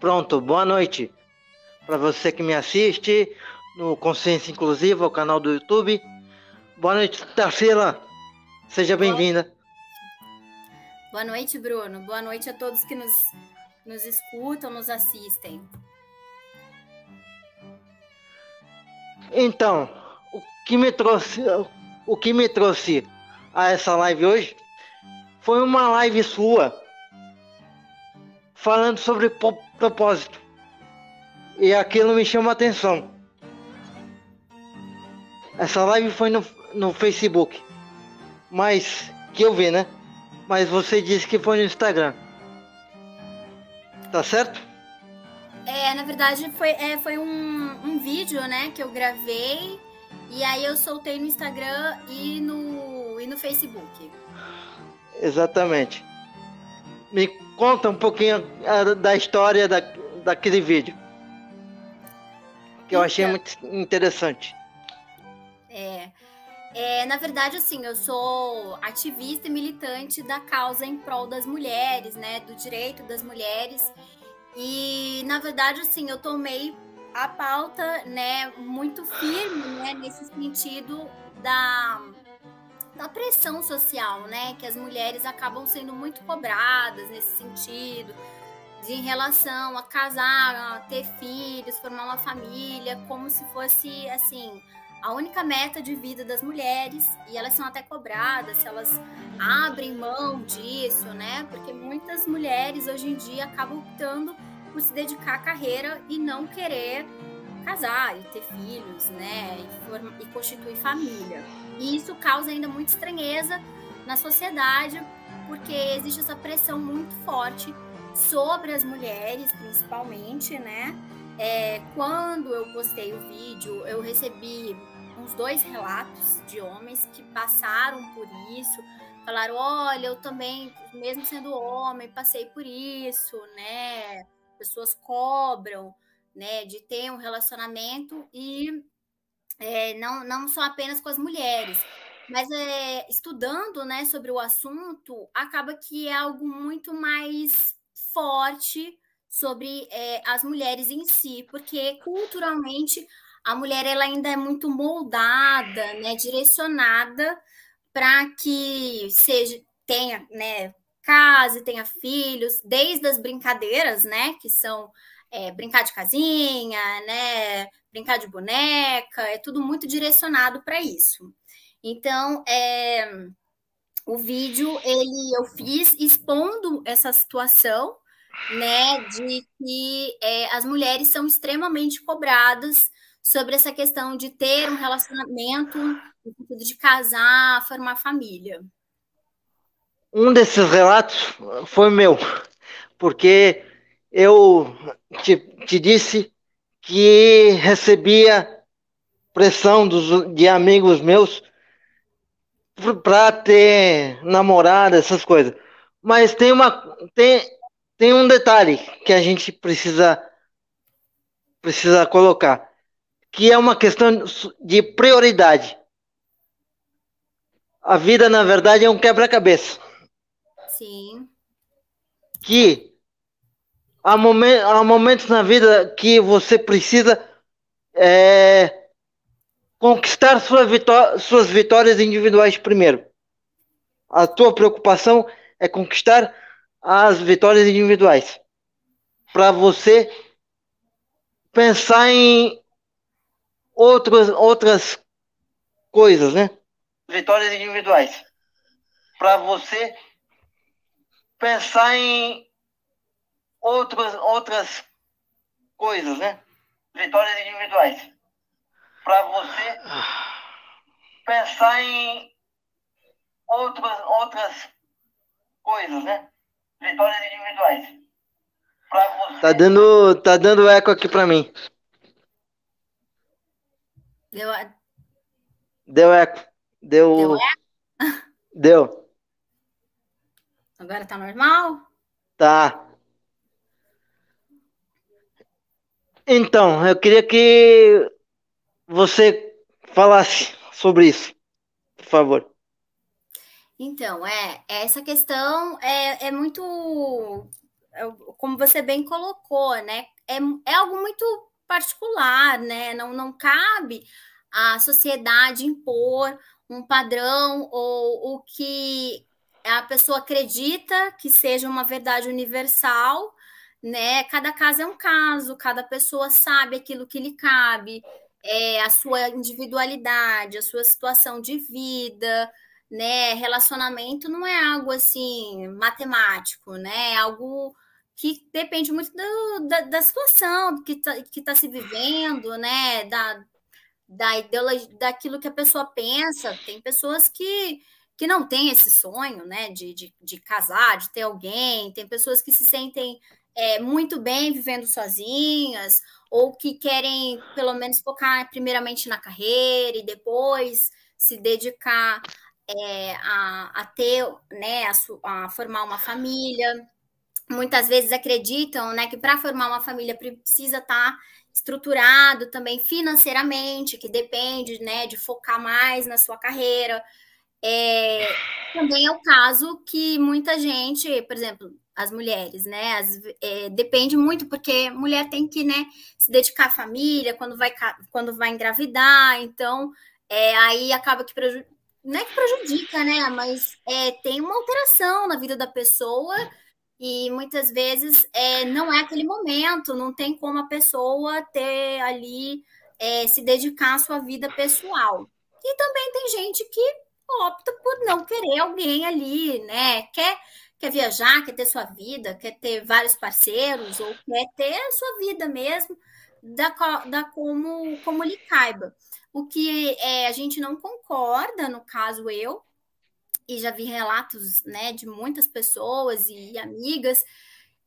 Pronto, boa noite. Para você que me assiste no Consciência Inclusiva, o canal do YouTube. Boa noite, Tarsila. Seja bem-vinda. Boa noite, Bruno. Boa noite a todos que nos, nos escutam, nos assistem. Então, o que me trouxe, o que me trouxe a essa live hoje foi uma live sua falando sobre propósito. E aquilo me chama atenção. Essa live foi no, no Facebook. Mas que eu vi, né? Mas você disse que foi no Instagram. Tá certo? É, na verdade foi, é, foi um, um vídeo, né, que eu gravei e aí eu soltei no Instagram e no, e no Facebook. Exatamente. Me conta um pouquinho ah, da história da, daquele vídeo. Que eu achei então. muito interessante. É, é, na verdade, assim, eu sou ativista e militante da causa em prol das mulheres, né? Do direito das mulheres. E, na verdade, assim, eu tomei a pauta, né, muito firme, né, nesse sentido da da pressão social, né? Que as mulheres acabam sendo muito cobradas nesse sentido, de, em relação a casar, a ter filhos, formar uma família, como se fosse assim a única meta de vida das mulheres e elas são até cobradas se elas abrem mão disso, né? Porque muitas mulheres hoje em dia acabam optando por se dedicar à carreira e não querer casar e ter filhos, né? E, e constituir família. E isso causa ainda muita estranheza na sociedade, porque existe essa pressão muito forte sobre as mulheres, principalmente, né? É, quando eu postei o vídeo, eu recebi uns dois relatos de homens que passaram por isso, falaram: olha, eu também, mesmo sendo homem, passei por isso, né? Pessoas cobram, né? De ter um relacionamento e é, não, não só apenas com as mulheres. Mas é, estudando né, sobre o assunto, acaba que é algo muito mais forte sobre é, as mulheres em si, porque culturalmente a mulher ela ainda é muito moldada, né, direcionada para que seja tenha, né, case, tenha filhos, desde as brincadeiras, né, que são é, brincar de casinha, né, brincar de boneca, é tudo muito direcionado para isso. Então, é, o vídeo ele eu fiz expondo essa situação, né, de que é, as mulheres são extremamente cobradas sobre essa questão de ter um relacionamento, de casar, formar família. Um desses relatos foi meu, porque eu te, te disse que recebia pressão dos, de amigos meus para ter namorada, essas coisas. Mas tem uma tem, tem um detalhe que a gente precisa precisa colocar, que é uma questão de prioridade. A vida, na verdade, é um quebra-cabeça. Sim. Que há, momen há momentos na vida que você precisa é, conquistar sua vitó suas vitórias individuais primeiro. A tua preocupação é conquistar as vitórias individuais. Para você pensar em outras, outras coisas, né? Vitórias individuais. Para você pensar em outras, outras coisas, né? Vitórias individuais. Para você pensar em outras, outras coisas, né? Vitórias individuais. Para você... Tá dando, tá dando eco aqui para mim. Deu, Deu eco. Deu. Deu eco? Deu. Agora tá normal? Tá. Então, eu queria que você falasse sobre isso, por favor. Então, é, essa questão é, é muito como você bem colocou, né? É, é algo muito particular, né? Não, não cabe a sociedade impor um padrão ou o que a pessoa acredita que seja uma verdade universal, né? Cada caso é um caso, cada pessoa sabe aquilo que lhe cabe, é, a sua individualidade, a sua situação de vida, né? Relacionamento não é algo assim matemático, né? É algo que depende muito do, da, da, situação que está que tá se vivendo, né? Da, da ideologia, daquilo que a pessoa pensa. Tem pessoas que, que não têm esse sonho, né? De, de, de casar, de ter alguém. Tem pessoas que se sentem é, muito bem vivendo sozinhas, ou que querem, pelo menos, focar primeiramente na carreira e depois se dedicar é, a, a, ter, né, a, a, formar uma família. Muitas vezes acreditam, né, que para formar uma família precisa estar tá estruturado também financeiramente, que depende, né, de focar mais na sua carreira. É, também é o caso que muita gente, por exemplo, as mulheres, né? As, é, depende muito, porque mulher tem que né, se dedicar à família quando vai, quando vai engravidar, então é, aí acaba que prejudica, não é que prejudica, né? Mas é, tem uma alteração na vida da pessoa e muitas vezes é, não é aquele momento, não tem como a pessoa ter ali é, se dedicar à sua vida pessoal. E também tem gente que opta por não querer alguém ali, né? Quer quer viajar, quer ter sua vida, quer ter vários parceiros, ou quer ter a sua vida mesmo, da, da como, como lhe caiba. O que é, a gente não concorda, no caso eu, e já vi relatos né, de muitas pessoas e amigas,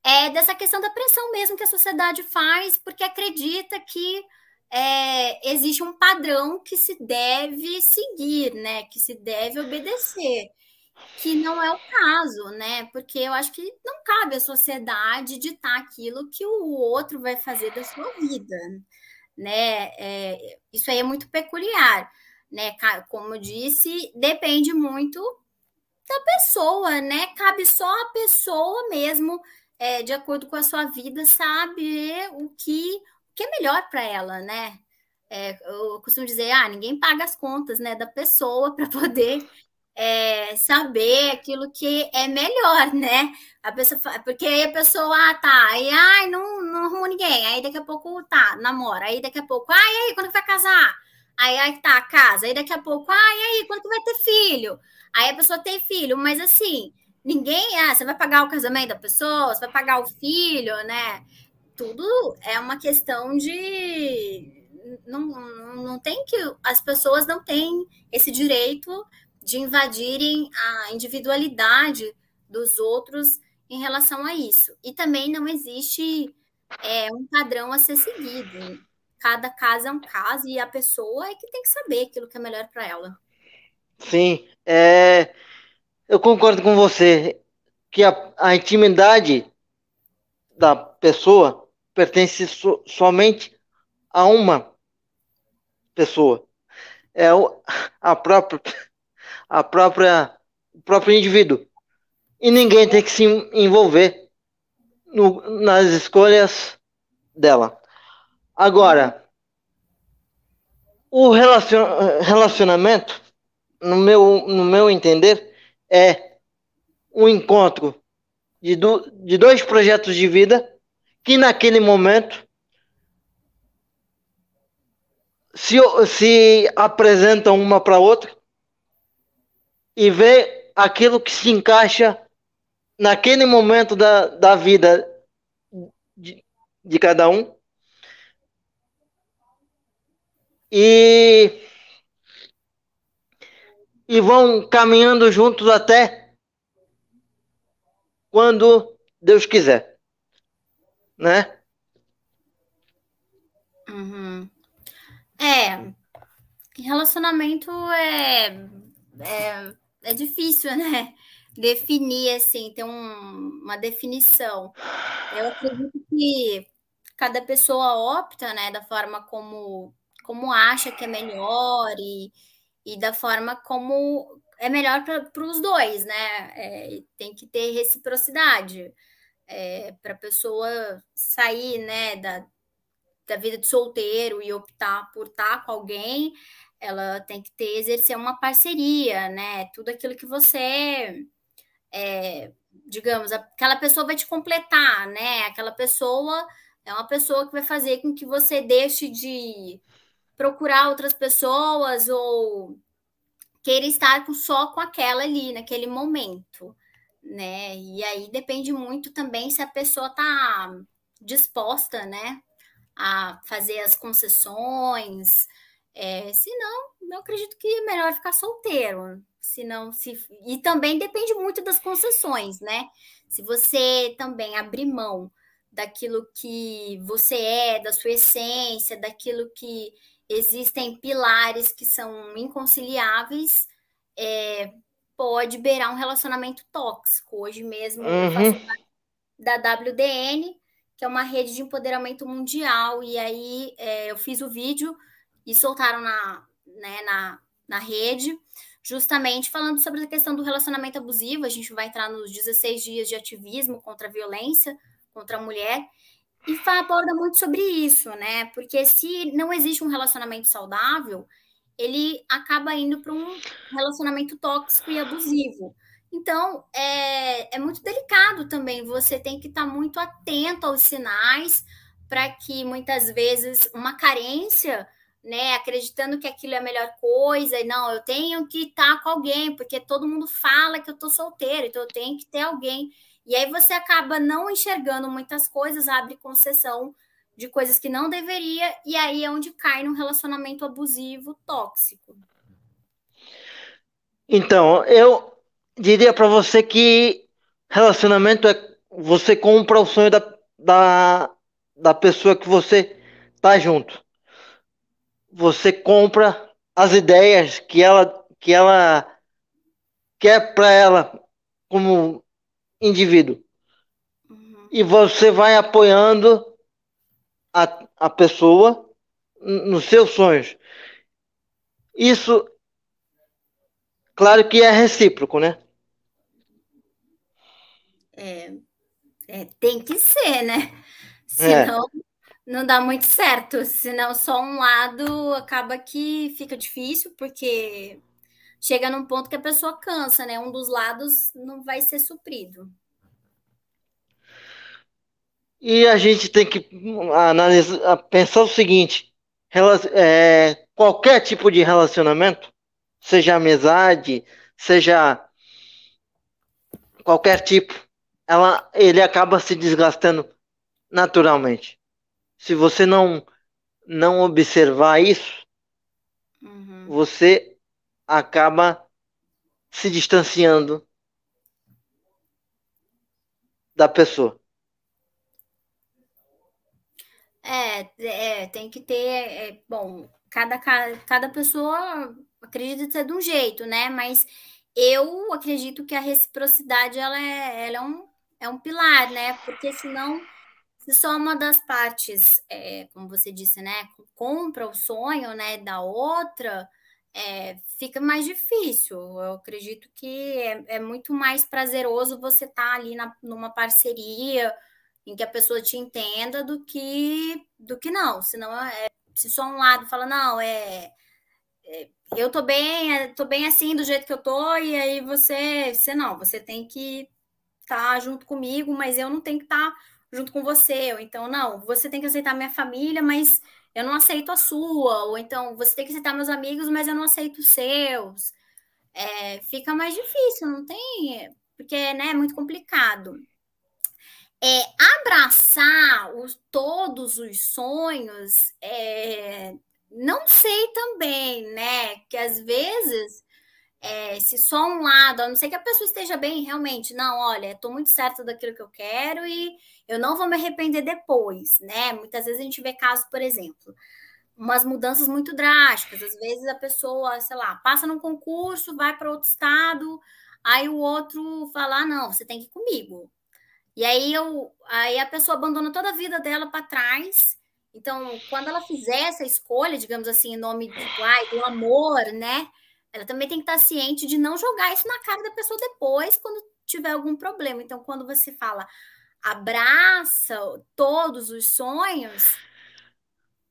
é dessa questão da pressão mesmo que a sociedade faz, porque acredita que é, existe um padrão que se deve seguir, né? Que se deve obedecer que não é o caso, né? Porque eu acho que não cabe à sociedade ditar aquilo que o outro vai fazer da sua vida, né? É, isso aí é muito peculiar, né? Como eu disse, depende muito da pessoa, né? Cabe só a pessoa mesmo, é, de acordo com a sua vida, saber o que, o que é melhor para ela, né? É, eu costumo dizer, ah, ninguém paga as contas, né, da pessoa para poder é, saber aquilo que é melhor, né? A pessoa, porque aí a pessoa, ah, tá, aí, ai, não, não arrumou ninguém, aí daqui a pouco, tá, namora, aí daqui a pouco, ai, aí, quando que vai casar? Aí, aí tá, casa, aí daqui a pouco, ai, aí, quando que vai ter filho? Aí a pessoa tem filho, mas assim, ninguém, ah, você vai pagar o casamento da pessoa, você vai pagar o filho, né? Tudo é uma questão de. Não, não, não tem que. As pessoas não têm esse direito de invadirem a individualidade dos outros em relação a isso. E também não existe é, um padrão a ser seguido. Cada caso é um caso e a pessoa é que tem que saber aquilo que é melhor para ela. Sim, é, eu concordo com você que a, a intimidade da pessoa pertence so, somente a uma pessoa. É a própria a própria, o próprio indivíduo. E ninguém tem que se envolver no, nas escolhas dela. Agora, o relacion, relacionamento, no meu, no meu entender, é um encontro de, do, de dois projetos de vida que naquele momento se, se apresentam uma para outra e ver aquilo que se encaixa naquele momento da, da vida de, de cada um. E, e vão caminhando juntos até quando Deus quiser, né? Uhum. É, relacionamento é, é é difícil, né? Definir, assim, ter um, uma definição. Eu acredito que cada pessoa opta, né, da forma como, como acha que é melhor e, e da forma como é melhor para os dois, né? É, tem que ter reciprocidade. é, para a pessoa sair né, da, da vida de solteiro e optar por estar com alguém, ela tem que ter, exercer uma parceria, né? Tudo aquilo que você, é, digamos, aquela pessoa vai te completar, né? Aquela pessoa é uma pessoa que vai fazer com que você deixe de procurar outras pessoas ou queira estar só com aquela ali naquele momento, né? E aí depende muito também se a pessoa tá disposta, né, a fazer as concessões. É, se não, eu acredito que é melhor ficar solteiro. Se não, se e também depende muito das concessões, né? Se você também abrir mão daquilo que você é, da sua essência, daquilo que existem pilares que são inconciliáveis, é, pode beirar um relacionamento tóxico. Hoje mesmo uhum. eu faço parte da WDN, que é uma rede de empoderamento mundial, e aí é, eu fiz o vídeo e soltaram na, né, na, na rede, justamente falando sobre a questão do relacionamento abusivo. A gente vai entrar nos 16 dias de ativismo contra a violência contra a mulher, e aborda muito sobre isso, né? Porque se não existe um relacionamento saudável, ele acaba indo para um relacionamento tóxico e abusivo. Então, é, é muito delicado também. Você tem que estar tá muito atento aos sinais para que muitas vezes uma carência, né, acreditando que aquilo é a melhor coisa, e não, eu tenho que estar com alguém, porque todo mundo fala que eu tô solteiro, então eu tenho que ter alguém. E aí você acaba não enxergando muitas coisas, abre concessão de coisas que não deveria, e aí é onde cai num relacionamento abusivo tóxico. Então, eu diria para você que relacionamento é você compra o sonho da, da, da pessoa que você tá junto. Você compra as ideias que ela que ela quer para ela como indivíduo. Uhum. E você vai apoiando a, a pessoa nos seus sonhos. Isso, claro que é recíproco, né? É, é tem que ser, né? Senão é. Não dá muito certo. Senão só um lado acaba que fica difícil, porque chega num ponto que a pessoa cansa, né? Um dos lados não vai ser suprido. E a gente tem que analisar, pensar o seguinte: é, qualquer tipo de relacionamento, seja amizade, seja qualquer tipo, ela, ele acaba se desgastando naturalmente. Se você não não observar isso, uhum. você acaba se distanciando da pessoa. É, é tem que ter. É, bom, cada, cada pessoa acredita ser de um jeito, né? Mas eu acredito que a reciprocidade ela é, ela é, um, é um pilar, né? Porque senão, se só uma das partes, é, como você disse, né, compra o sonho né, da outra é, fica mais difícil. Eu acredito que é, é muito mais prazeroso você estar tá ali na, numa parceria em que a pessoa te entenda do que do que não. Senão, é, se só um lado fala, não, é, é eu tô bem, é, tô bem assim do jeito que eu tô, e aí você, você não, você tem que estar tá junto comigo, mas eu não tenho que estar tá junto com você. Ou então, não, você tem que aceitar minha família, mas eu não aceito a sua, ou então você tem que aceitar meus amigos, mas eu não aceito os seus. É, fica mais difícil, não tem? Porque né, é muito complicado. É, abraçar os, todos os sonhos, é, não sei também, né? Que às vezes é, se só um lado, a não ser que a pessoa esteja bem, realmente, não, olha, estou muito certa daquilo que eu quero e eu não vou me arrepender depois, né? Muitas vezes a gente vê casos, por exemplo, umas mudanças muito drásticas. Às vezes a pessoa, sei lá, passa num concurso, vai para outro estado, aí o outro fala, ah, não, você tem que ir comigo. E aí, eu, aí a pessoa abandona toda a vida dela para trás. Então, quando ela fizer essa escolha, digamos assim, em nome do, ai, do amor, né? ela também tem que estar ciente de não jogar isso na cara da pessoa depois, quando tiver algum problema. Então, quando você fala, abraça todos os sonhos,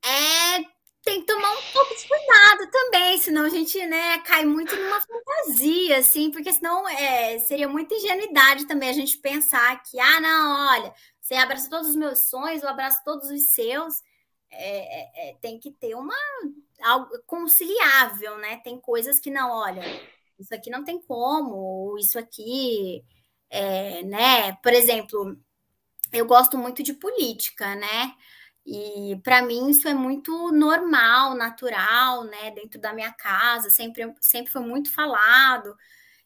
é tem que tomar um pouco de cuidado também, senão a gente né, cai muito numa fantasia, assim, porque senão é, seria muita ingenuidade também a gente pensar que, ah, não, olha, você abraça todos os meus sonhos, eu abraço todos os seus. É, é, é tem que ter uma algo conciliável, né? Tem coisas que não, olha, isso aqui não tem como, isso aqui, é, né? Por exemplo, eu gosto muito de política, né? E para mim isso é muito normal, natural, né? Dentro da minha casa, sempre, sempre foi muito falado.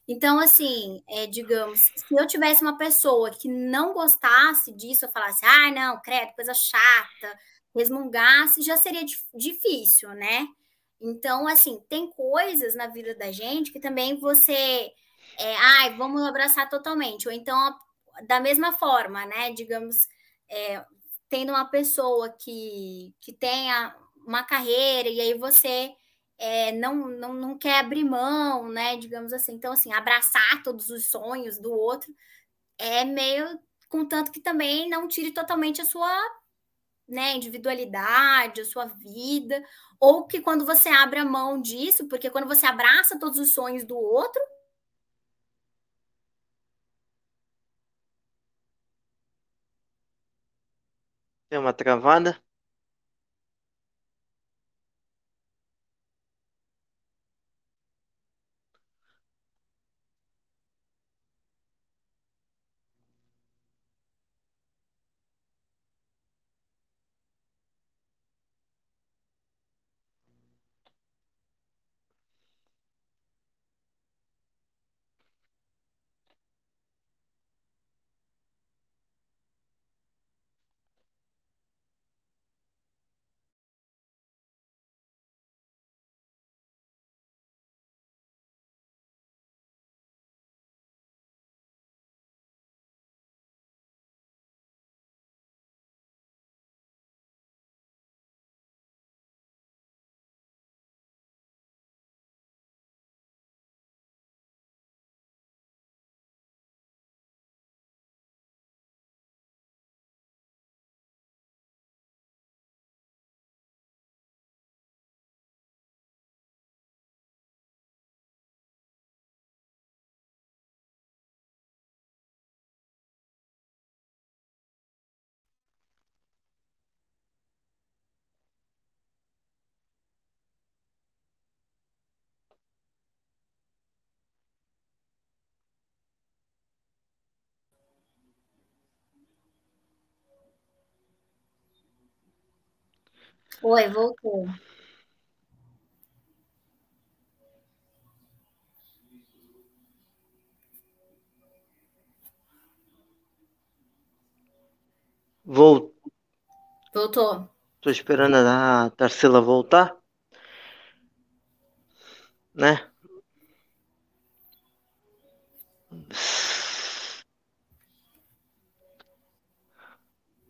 Então, assim, é, digamos, se eu tivesse uma pessoa que não gostasse disso, eu falasse, ah, não, credo, coisa chata, resmungasse, já seria difícil, né? Então, assim, tem coisas na vida da gente que também você, é, ai, vamos abraçar totalmente. Ou então, da mesma forma, né? Digamos, é, tendo uma pessoa que, que tenha uma carreira e aí você é, não, não, não quer abrir mão, né? Digamos assim. Então, assim, abraçar todos os sonhos do outro é meio. Contanto que também não tire totalmente a sua né, individualidade, a sua vida, ou que quando você abre a mão disso, porque quando você abraça todos os sonhos do outro, Tem uma travada? Oi, voltou. Voltou. Voltou. Tô esperando a Tarsila voltar. Né?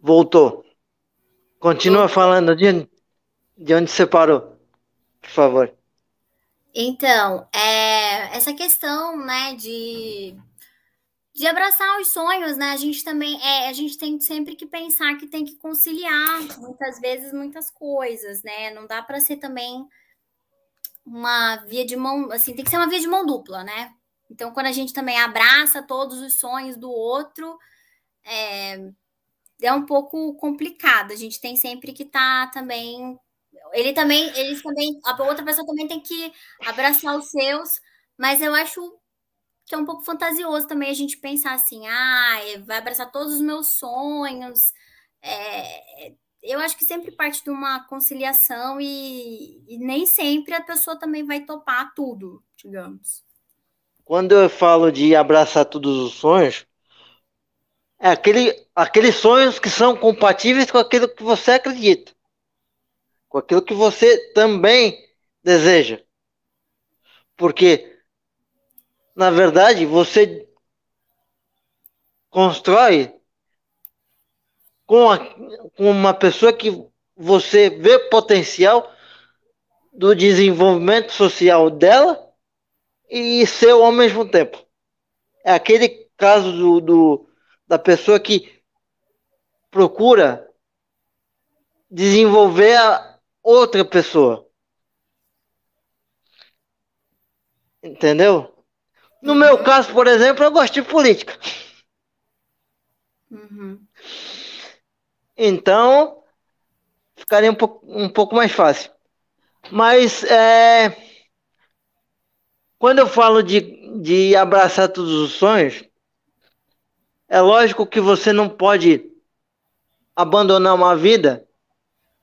Voltou. Continua falando de, de onde você parou, por favor. Então, é, essa questão, né, de, de abraçar os sonhos, né, a gente também, é, a gente tem sempre que pensar que tem que conciliar, muitas vezes, muitas coisas, né, não dá para ser também uma via de mão, assim, tem que ser uma via de mão dupla, né, então, quando a gente também abraça todos os sonhos do outro, é, é um pouco complicado, a gente tem sempre que estar tá também ele também, eles também, a outra pessoa também tem que abraçar os seus, mas eu acho que é um pouco fantasioso também a gente pensar assim, ah, vai abraçar todos os meus sonhos. É, eu acho que sempre parte de uma conciliação e, e, nem sempre a pessoa também vai topar tudo, digamos. Quando eu falo de abraçar todos os sonhos, é aquele, aqueles sonhos que são compatíveis com aquilo que você acredita com aquilo que você também deseja. Porque, na verdade, você constrói com, a, com uma pessoa que você vê potencial do desenvolvimento social dela e seu ao mesmo tempo. É aquele caso do, do da pessoa que procura desenvolver a outra pessoa. Entendeu? No meu caso, por exemplo, eu gosto de política. Uhum. Então, ficaria um pouco, um pouco mais fácil. Mas é, quando eu falo de, de abraçar todos os sonhos, é lógico que você não pode abandonar uma vida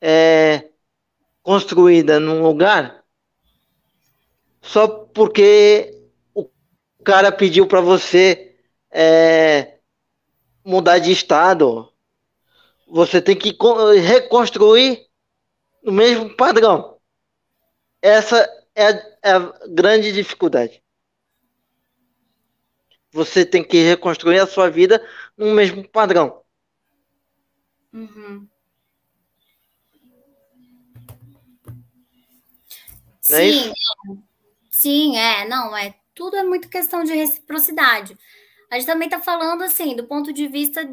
é, construída num lugar só porque o cara pediu para você é, mudar de estado. Você tem que reconstruir no mesmo padrão. Essa é a, é a grande dificuldade. Você tem que reconstruir a sua vida no mesmo padrão. Uhum. Não é Sim, sim, é, não, é tudo é muito questão de reciprocidade. A gente também está falando assim, do ponto de vista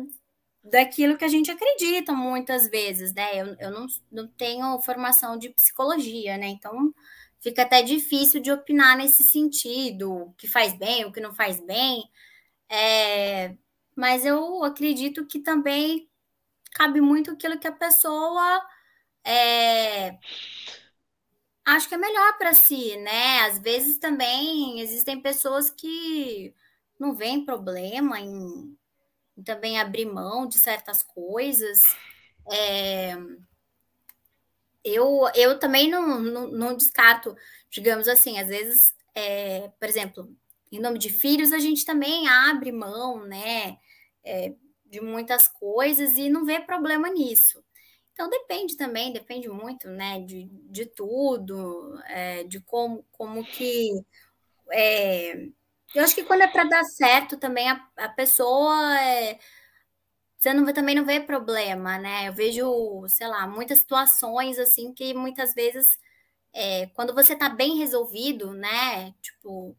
daquilo que a gente acredita muitas vezes, né? Eu, eu não, não tenho formação de psicologia, né? Então fica até difícil de opinar nesse sentido, o que faz bem, o que não faz bem. É, mas eu acredito que também cabe muito aquilo que a pessoa é, acho que é melhor para si, né? Às vezes também existem pessoas que não veem problema em, em também abrir mão de certas coisas. É, eu, eu também não, não, não, descarto, digamos assim, às vezes, é, por exemplo, em nome de filhos, a gente também abre mão, né? É, de muitas coisas e não vê problema nisso. Então depende também, depende muito, né, de, de tudo, é, de como, como que. É, eu acho que quando é para dar certo também a, a pessoa. Você não, também não vê problema, né? Eu vejo, sei lá, muitas situações assim que muitas vezes, é, quando você tá bem resolvido, né? Tipo,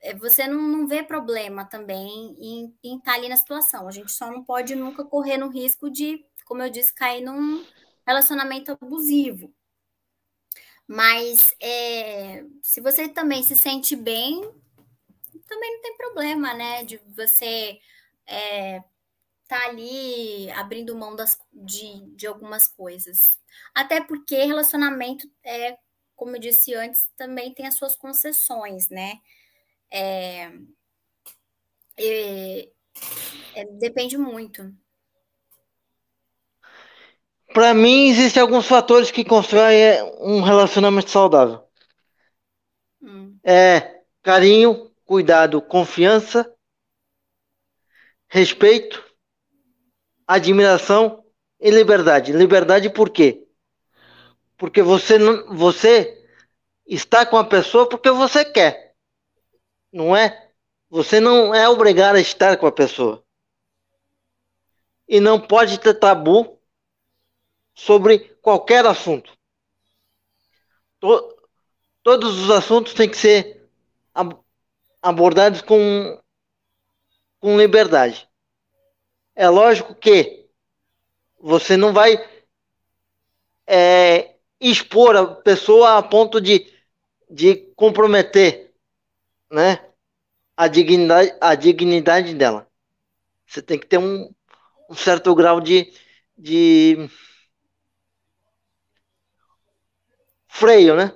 é, você não, não vê problema também em, em estar tá ali na situação. A gente só não pode nunca correr no risco de, como eu disse, cair num relacionamento abusivo. Mas é, se você também se sente bem, também não tem problema, né? De você é, tá ali abrindo mão das, de, de algumas coisas. Até porque relacionamento é, como eu disse antes, também tem as suas concessões, né? É, é, é, depende muito. Para mim, existem alguns fatores que constroem é, um relacionamento saudável. Hum. É carinho, cuidado, confiança, respeito, admiração e liberdade. Liberdade por quê? Porque você não, você está com a pessoa porque você quer não é? Você não é obrigado a estar com a pessoa. E não pode ter tabu sobre qualquer assunto. To todos os assuntos têm que ser ab abordados com, com liberdade. É lógico que você não vai é, expor a pessoa a ponto de, de comprometer né, a dignidade, a dignidade dela. Você tem que ter um, um certo grau de, de freio, né?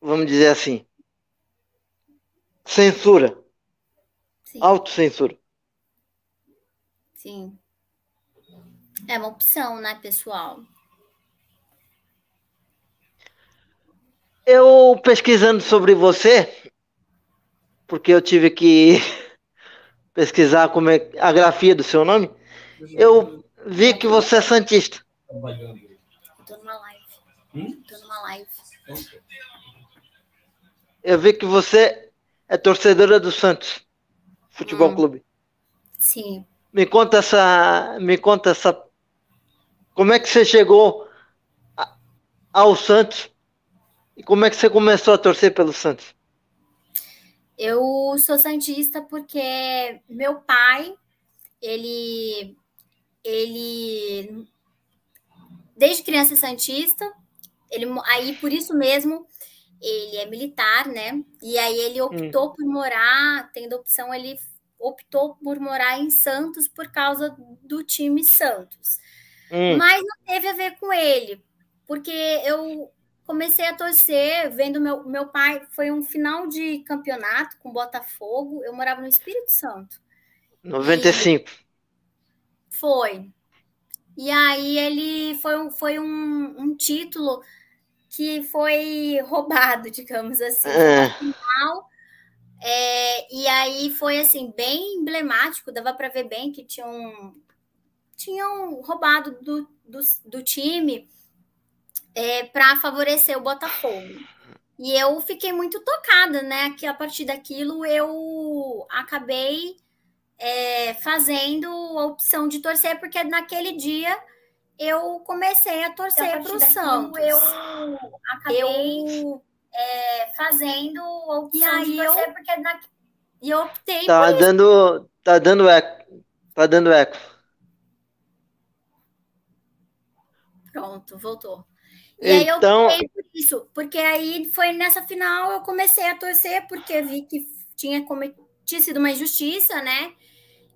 Vamos dizer assim. Censura. Sim. Autocensura. Sim. É uma opção, né, pessoal? Eu pesquisando sobre você, porque eu tive que pesquisar como é a grafia do seu nome, eu vi que você é santista. Estou numa live. Estou numa live. Eu vi que você é torcedora do Santos Futebol hum. Clube. Sim. Me conta essa, me conta essa, como é que você chegou ao Santos e como é que você começou a torcer pelo Santos? Eu sou santista porque meu pai, ele ele desde criança é santista, ele aí por isso mesmo ele é militar, né? E aí ele optou hum. por morar, tendo opção, ele optou por morar em Santos por causa do time Santos. Hum. Mas não teve a ver com ele, porque eu comecei a torcer vendo meu, meu pai. Foi um final de campeonato com Botafogo. Eu morava no Espírito Santo. 95. Foi. E aí ele foi, um, foi um, um título que foi roubado, digamos assim. É. Final, é, e aí foi assim, bem emblemático, dava para ver bem que tinham, tinham roubado do, do, do time é, para favorecer o Botafogo. E eu fiquei muito tocada, né? Que a partir daquilo eu acabei é, fazendo a opção de torcer, porque naquele dia eu comecei a torcer para o Santos. Eu acabei eu, é, fazendo a opção e aí de torcer, eu, porque na, e eu optei tá por dando, isso. Tá dando eco. Tá dando eco. Pronto, voltou. E então... aí eu então optei por isso, porque aí foi nessa final eu comecei a torcer, porque vi que tinha, tinha sido uma injustiça, né?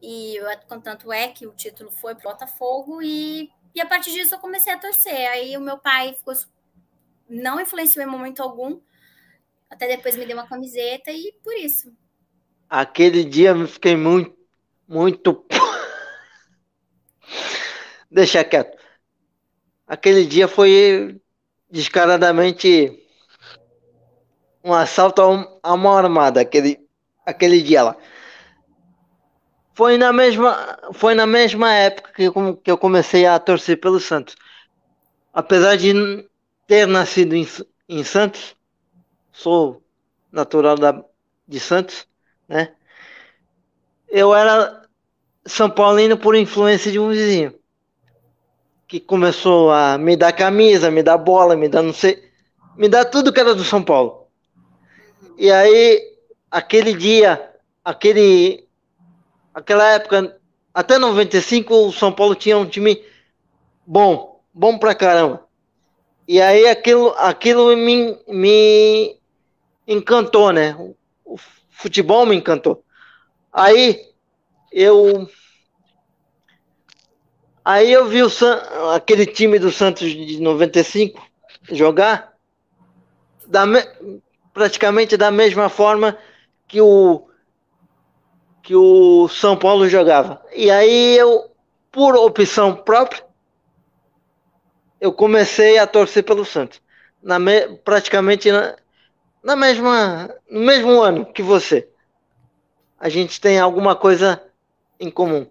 E contanto é que o título foi para Botafogo e, e a partir disso eu comecei a torcer. Aí o meu pai ficou, não influenciou em momento algum. Até depois me deu uma camiseta e por isso. Aquele dia eu fiquei muito, muito. Deixa quieto. Aquele dia foi descaradamente um assalto a uma armada, aquele, aquele dia lá. Foi na mesma, foi na mesma época que, que eu comecei a torcer pelo Santos. Apesar de ter nascido em, em Santos, sou natural da, de Santos, né? Eu era São Paulino por influência de um vizinho que começou a me dar camisa, me dar bola, me dar não sei, me dar tudo que era do São Paulo. E aí, aquele dia, aquele aquela época, até 95, o São Paulo tinha um time bom, bom pra caramba. E aí aquilo, aquilo me, me encantou, né? O futebol me encantou. Aí eu aí eu vi o aquele time do Santos de 95 jogar da, praticamente da mesma forma que o que o São Paulo jogava. E aí eu, por opção própria, eu comecei a torcer pelo Santos. Na me, praticamente na, na mesma, no mesmo ano que você. A gente tem alguma coisa em comum.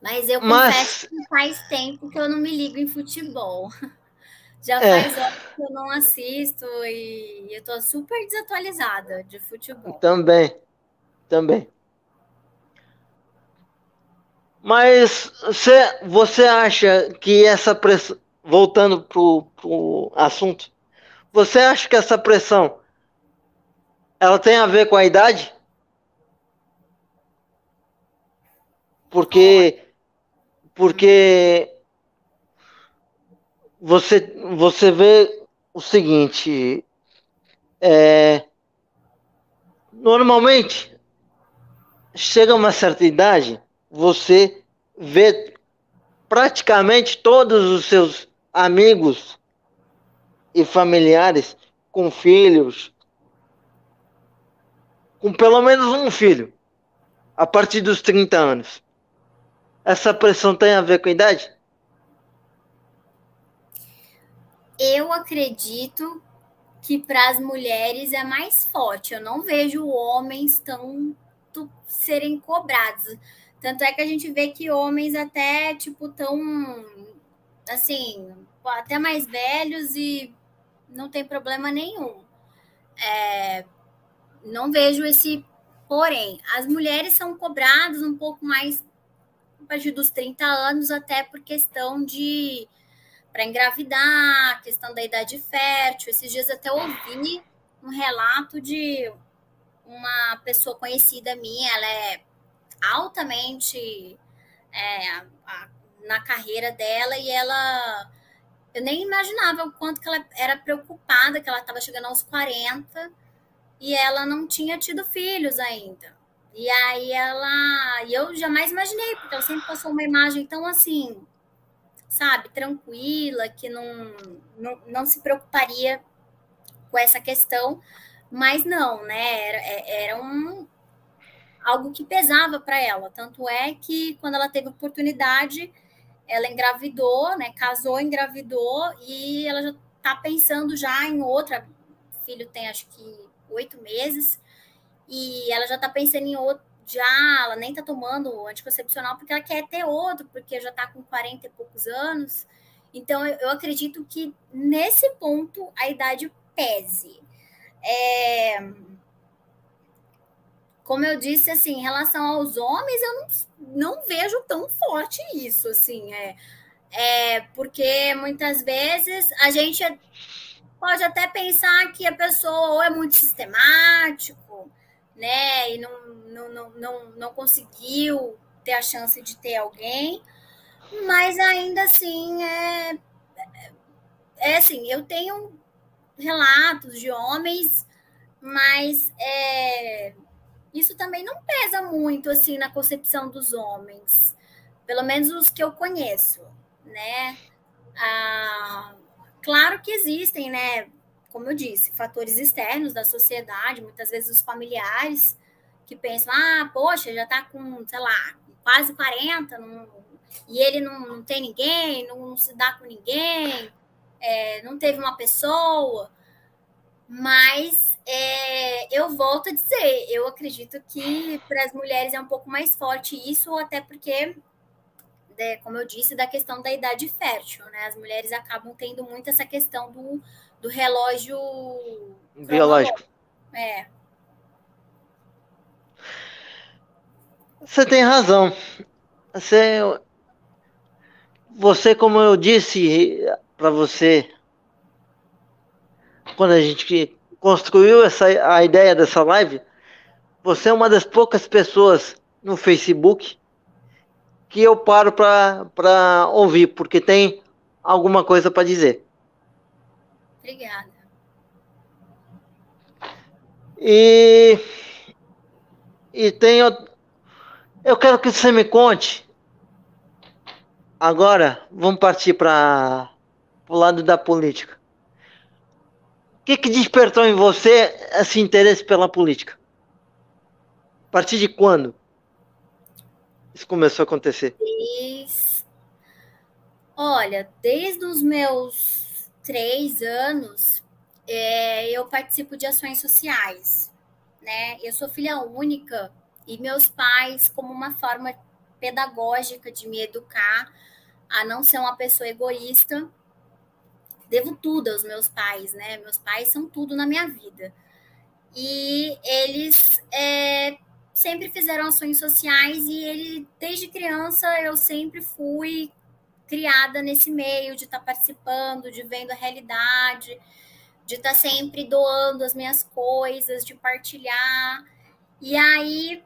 Mas eu Mas... confesso que faz tempo que eu não me ligo em futebol. Já é. faz anos que eu não assisto e eu tô super desatualizada de futebol. Também, também. Mas você, você acha que essa pressão, voltando pro, pro assunto, você acha que essa pressão ela tem a ver com a idade? Porque porque você, você vê o seguinte: é, normalmente, chega uma certa idade, você vê praticamente todos os seus amigos e familiares com filhos, com pelo menos um filho, a partir dos 30 anos. Essa pressão tem a ver com a idade? eu acredito que para as mulheres é mais forte. Eu não vejo homens tão serem cobrados. Tanto é que a gente vê que homens até, tipo, tão assim, até mais velhos e não tem problema nenhum. É, não vejo esse porém. As mulheres são cobradas um pouco mais a partir dos 30 anos, até por questão de para engravidar, questão da idade fértil. Esses dias até ouvi um relato de uma pessoa conhecida minha, ela é altamente é, a, na carreira dela e ela. Eu nem imaginava o quanto que ela era preocupada, que ela estava chegando aos 40 e ela não tinha tido filhos ainda. E aí ela. E eu jamais imaginei, porque ela sempre passou uma imagem tão assim, sabe, tranquila, que não, não, não se preocuparia com essa questão. Mas não, né? Era, é, era um, algo que pesava para ela. Tanto é que quando ela teve oportunidade, ela engravidou, né? Casou, engravidou e ela já está pensando já em outra. O filho tem acho que oito meses e ela já está pensando em outro. Já, ela nem está tomando anticoncepcional porque ela quer ter outro, porque já está com 40 e poucos anos. Então, eu, eu acredito que nesse ponto a idade pese. É, como eu disse, assim, em relação aos homens, eu não, não vejo tão forte isso, assim, é, é porque muitas vezes a gente pode até pensar que a pessoa ou é muito sistemático, né, e não, não, não, não, não conseguiu ter a chance de ter alguém, mas ainda assim é, é, é assim, eu tenho relatos de homens, mas é, isso também não pesa muito assim na concepção dos homens, pelo menos os que eu conheço, né? Ah, claro que existem, né? Como eu disse, fatores externos da sociedade, muitas vezes os familiares que pensam, ah, poxa, já tá com, sei lá, quase 40, não, e ele não, não tem ninguém, não, não, se dá com ninguém, é, não teve uma pessoa. Mas é, eu volto a dizer, eu acredito que para as mulheres é um pouco mais forte isso, até porque, né, como eu disse, da questão da idade fértil, né? As mulheres acabam tendo muito essa questão do, do relógio biológico. É. Você tem razão. Você, você como eu disse para você quando a gente construiu essa, a ideia dessa live, você é uma das poucas pessoas no Facebook que eu paro para ouvir, porque tem alguma coisa para dizer. Obrigada. E, e tenho. Eu quero que você me conte. Agora, vamos partir para o lado da política que, que despertou em você esse interesse pela política? A partir de quando isso começou a acontecer? Olha, desde os meus três anos, é, eu participo de ações sociais. Né? Eu sou filha única e meus pais, como uma forma pedagógica de me educar a não ser uma pessoa egoísta, devo tudo aos meus pais, né? Meus pais são tudo na minha vida. E eles é, sempre fizeram ações sociais e ele, desde criança, eu sempre fui criada nesse meio de estar tá participando, de vendo a realidade, de estar tá sempre doando as minhas coisas, de partilhar. E aí,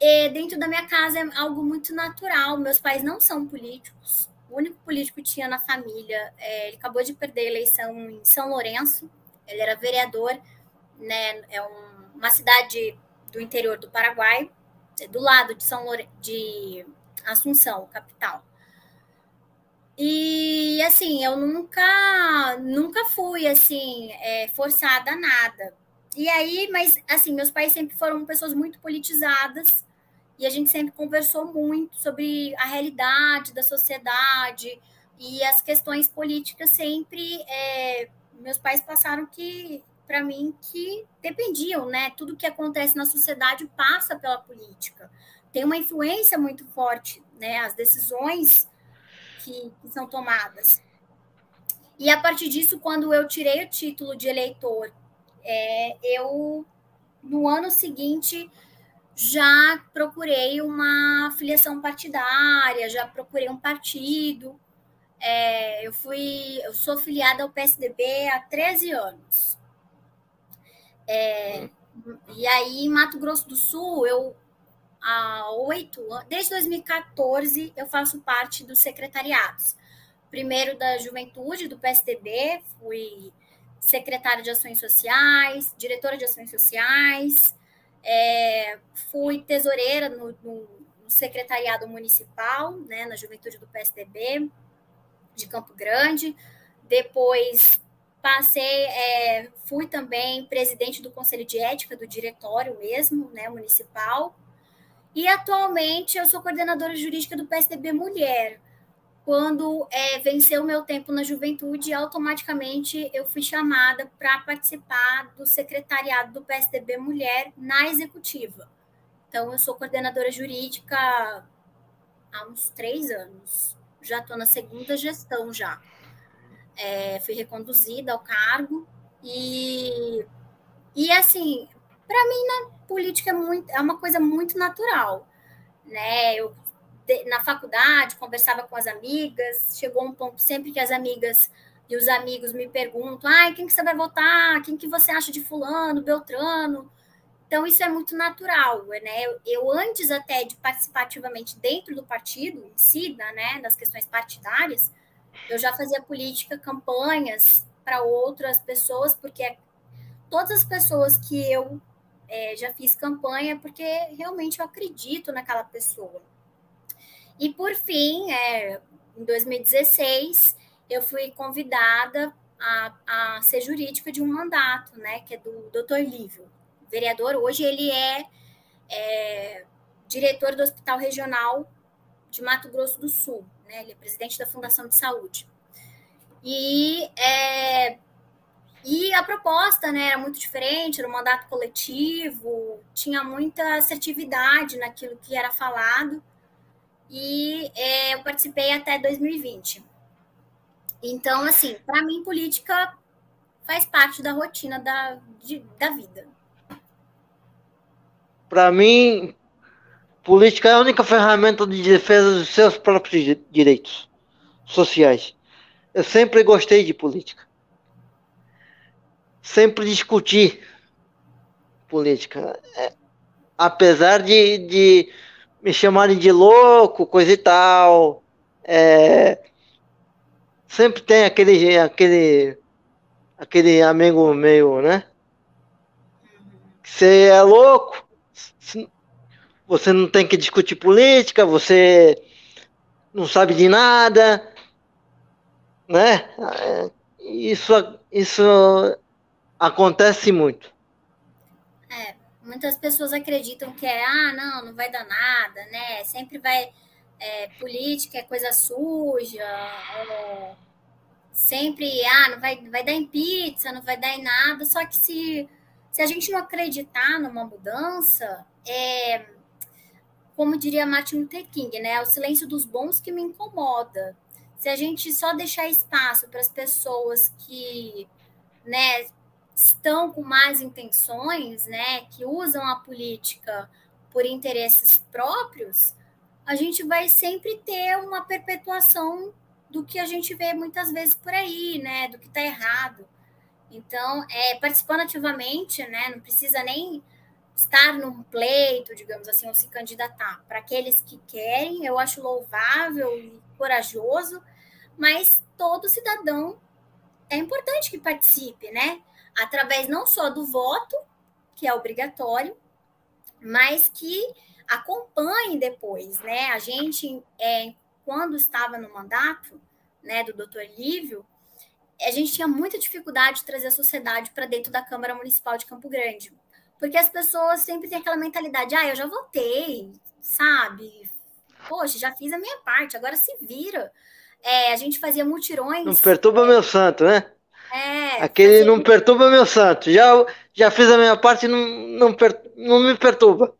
é, dentro da minha casa é algo muito natural. Meus pais não são políticos, o único político que tinha na família. É, ele acabou de perder a eleição em São Lourenço, ele era vereador, né, é um, uma cidade do interior do Paraguai, é do lado de São Lore... de Assunção, capital. E assim, eu nunca, nunca fui assim é, forçada a nada. E aí, mas assim, meus pais sempre foram pessoas muito politizadas e a gente sempre conversou muito sobre a realidade da sociedade e as questões políticas sempre é, meus pais passaram que para mim que dependiam, né? Tudo que acontece na sociedade passa pela política. Tem uma influência muito forte, né? As decisões que, que são tomadas. E a partir disso, quando eu tirei o título de eleitor, é, eu no ano seguinte já procurei uma filiação partidária, já procurei um partido. É, eu fui, eu sou filiada ao PSDB há 13 anos. É, e aí, em Mato Grosso do Sul, eu há oito desde 2014 eu faço parte dos secretariados. Primeiro da Juventude, do PSDB, fui secretária de Ações Sociais, diretora de Ações Sociais, é, fui tesoureira no, no, no, secretariado municipal, né, na Juventude do PSDB, de Campo Grande. Depois passei, é, fui também presidente do Conselho de Ética do diretório mesmo, né, municipal. E atualmente eu sou coordenadora jurídica do PSDB Mulher. Quando é, venceu o meu tempo na juventude, automaticamente eu fui chamada para participar do secretariado do PSDB Mulher na executiva. Então, eu sou coordenadora jurídica há uns três anos. Já estou na segunda gestão já. É, fui reconduzida ao cargo e, e assim, para mim, na política é, muito, é uma coisa muito natural. Né? Eu, na faculdade, conversava com as amigas, chegou um ponto sempre que as amigas e os amigos me perguntam, ai, quem que você vai votar? Quem que você acha de fulano, Beltrano? Então, isso é muito natural, né? Eu, eu, antes até de participar ativamente dentro do partido em si, né, das questões partidárias, eu já fazia política, campanhas para outras pessoas, porque todas as pessoas que eu é, já fiz campanha porque realmente eu acredito naquela pessoa. E por fim, é, em 2016, eu fui convidada a, a, ser jurídica de um mandato, né, que é do Dr. Lívio. Vereador, hoje ele é, é diretor do Hospital Regional de Mato Grosso do Sul, né, ele é presidente da Fundação de Saúde. E é, e a proposta né, era muito diferente, era um mandato coletivo, tinha muita assertividade naquilo que era falado, e é, eu participei até 2020. Então, assim, para mim, política faz parte da rotina da, de, da vida. Para mim, política é a única ferramenta de defesa dos seus próprios direitos sociais. Eu sempre gostei de política sempre discutir política. É, apesar de, de me chamarem de louco, coisa e tal, é, sempre tem aquele, aquele, aquele amigo meio, né? Você é louco, você não tem que discutir política, você não sabe de nada, né? É, isso, isso Acontece muito. Muitas pessoas acreditam que é, ah, não, não vai dar nada, né? Sempre vai. É, política é coisa suja, ou sempre, ah, não vai, vai dar em pizza, não vai dar em nada. Só que se, se a gente não acreditar numa mudança, é, como diria Martin Luther King, né? É o silêncio dos bons que me incomoda. Se a gente só deixar espaço para as pessoas que né, estão com más intenções, né, que usam a política por interesses próprios, a gente vai sempre ter uma perpetuação do que a gente vê muitas vezes por aí, né, do que está errado. Então, é, participando ativamente, né, não precisa nem estar num pleito, digamos assim, ou se candidatar. Para aqueles que querem, eu acho louvável e corajoso, mas todo cidadão é importante que participe, né? Através não só do voto, que é obrigatório, mas que acompanhe depois, né? A gente, é, quando estava no mandato, né, do doutor Lívio, a gente tinha muita dificuldade de trazer a sociedade para dentro da Câmara Municipal de Campo Grande, porque as pessoas sempre têm aquela mentalidade, ah, eu já votei, sabe? Poxa, já fiz a minha parte, agora se vira. É, a gente fazia mutirões. Não perturba meu santo, né? É, Aquele fazer... não perturba meu santo. Já, já fiz a minha parte não, não, per, não me perturba.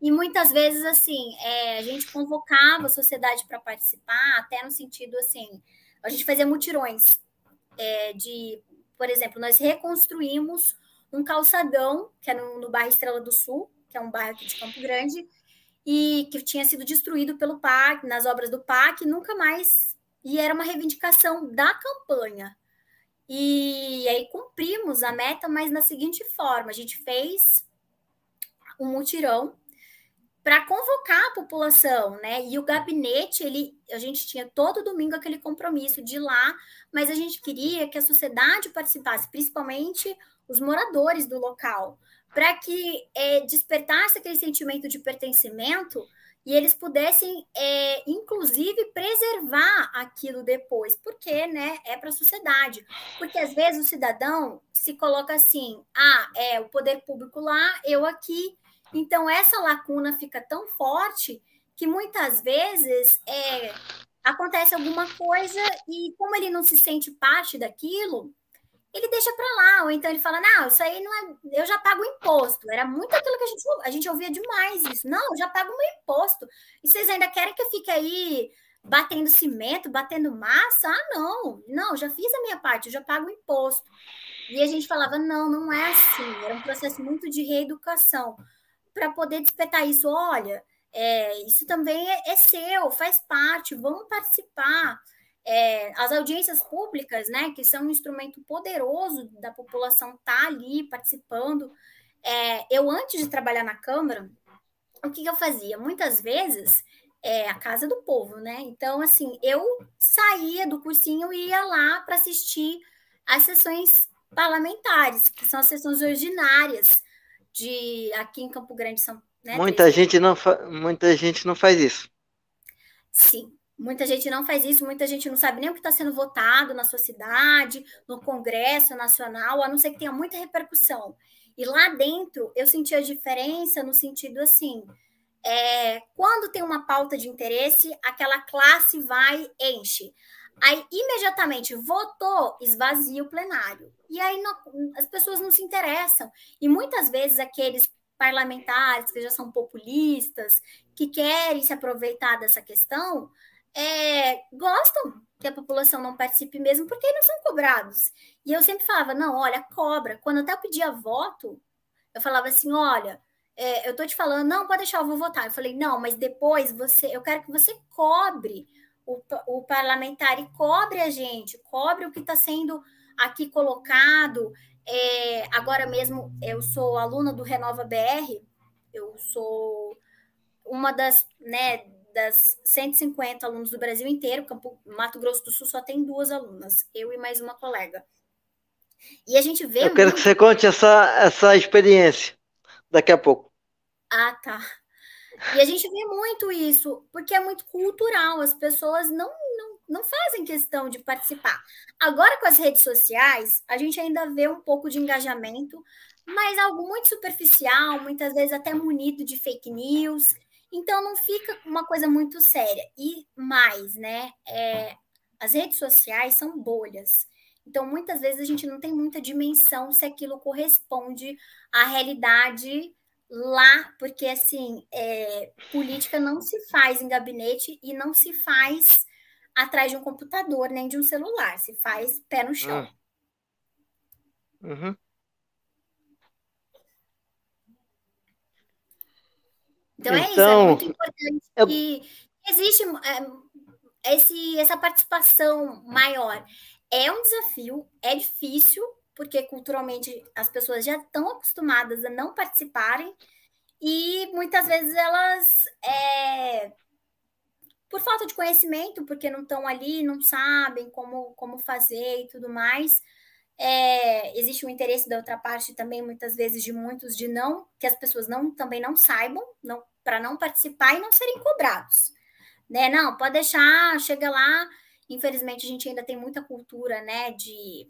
E muitas vezes, assim, é, a gente convocava a sociedade para participar, até no sentido, assim, a gente fazia mutirões é, de, por exemplo, nós reconstruímos um calçadão, que é no, no bairro Estrela do Sul, que é um bairro aqui de Campo Grande, e que tinha sido destruído pelo PAC, nas obras do PAC, nunca mais. E era uma reivindicação da campanha, e aí cumprimos a meta, mas na seguinte forma: a gente fez um mutirão para convocar a população, né? E o gabinete, ele, a gente tinha todo domingo aquele compromisso de ir lá, mas a gente queria que a sociedade participasse, principalmente os moradores do local, para que é, despertasse aquele sentimento de pertencimento e eles pudessem, é, inclusive, preservar aquilo depois, porque né, é para a sociedade. Porque às vezes o cidadão se coloca assim: ah, é o poder público lá, eu aqui. Então, essa lacuna fica tão forte que muitas vezes é, acontece alguma coisa e, como ele não se sente parte daquilo, ele deixa para lá, ou então ele fala, não, isso aí não é, eu já pago imposto. Era muito aquilo que a gente, a gente ouvia demais isso. Não, eu já pago meu imposto. E vocês ainda querem que eu fique aí batendo cimento, batendo massa? Ah, não, não, já fiz a minha parte, eu já pago imposto. E a gente falava, não, não é assim. Era um processo muito de reeducação para poder despertar isso. Olha, é, isso também é, é seu, faz parte, vamos participar é, as audiências públicas, né, que são um instrumento poderoso da população estar tá ali participando. É, eu, antes de trabalhar na Câmara, o que, que eu fazia? Muitas vezes é a casa do povo, né? Então, assim, eu saía do cursinho e ia lá para assistir às sessões parlamentares, que são as sessões ordinárias de aqui em Campo Grande são. Né, muita gente não muita gente não faz isso. Sim, Muita gente não faz isso, muita gente não sabe nem o que está sendo votado na sua cidade, no Congresso Nacional, a não ser que tenha muita repercussão. E lá dentro eu senti a diferença no sentido assim: é, quando tem uma pauta de interesse, aquela classe vai, enche. Aí, imediatamente, votou, esvazia o plenário. E aí não, as pessoas não se interessam. E muitas vezes aqueles parlamentares que já são populistas, que querem se aproveitar dessa questão, é, gostam que a população não participe mesmo porque não são cobrados. E eu sempre falava, não, olha, cobra. Quando até eu pedia voto, eu falava assim, olha, é, eu tô te falando, não, pode deixar, eu vou votar. Eu falei, não, mas depois você, eu quero que você cobre o, o parlamentar e cobre a gente, cobre o que está sendo aqui colocado. É, agora mesmo eu sou aluna do Renova BR, eu sou uma das, né, das 150 alunos do Brasil inteiro, Campo, Mato Grosso do Sul só tem duas alunas, eu e mais uma colega. E a gente vê. Eu quero muito... que você conte essa, essa experiência daqui a pouco. Ah, tá. E a gente vê muito isso, porque é muito cultural, as pessoas não, não, não fazem questão de participar. Agora, com as redes sociais, a gente ainda vê um pouco de engajamento, mas algo muito superficial, muitas vezes até munido de fake news. Então não fica uma coisa muito séria. E mais, né? É, as redes sociais são bolhas. Então, muitas vezes a gente não tem muita dimensão se aquilo corresponde à realidade lá, porque assim, é, política não se faz em gabinete e não se faz atrás de um computador nem de um celular, se faz pé no chão. Uhum. Então, é isso, é então, muito importante eu... que existe é, esse, essa participação maior. É um desafio, é difícil, porque culturalmente as pessoas já estão acostumadas a não participarem, e muitas vezes elas, é, por falta de conhecimento, porque não estão ali, não sabem como, como fazer e tudo mais, é, existe um interesse da outra parte também, muitas vezes, de muitos, de não, que as pessoas não também não saibam, não para não participar e não serem cobrados. Né? Não, pode deixar, chega lá. Infelizmente, a gente ainda tem muita cultura né, de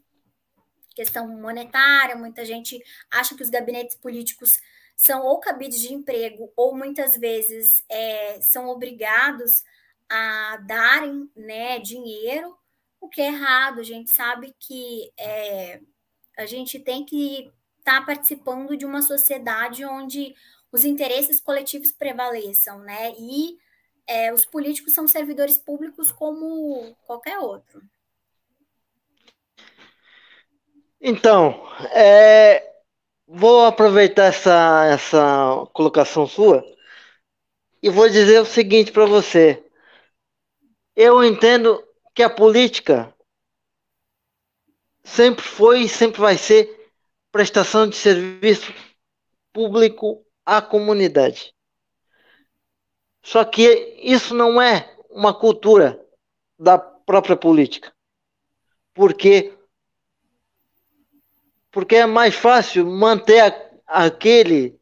questão monetária, muita gente acha que os gabinetes políticos são ou cabides de emprego, ou muitas vezes é, são obrigados a darem né, dinheiro, o que é errado. A gente sabe que é, a gente tem que estar tá participando de uma sociedade onde os interesses coletivos prevaleçam, né? E é, os políticos são servidores públicos como qualquer outro. Então, é, vou aproveitar essa, essa colocação sua e vou dizer o seguinte para você. Eu entendo que a política sempre foi e sempre vai ser prestação de serviço público à comunidade. Só que isso não é uma cultura da própria política. Porque porque é mais fácil manter aquele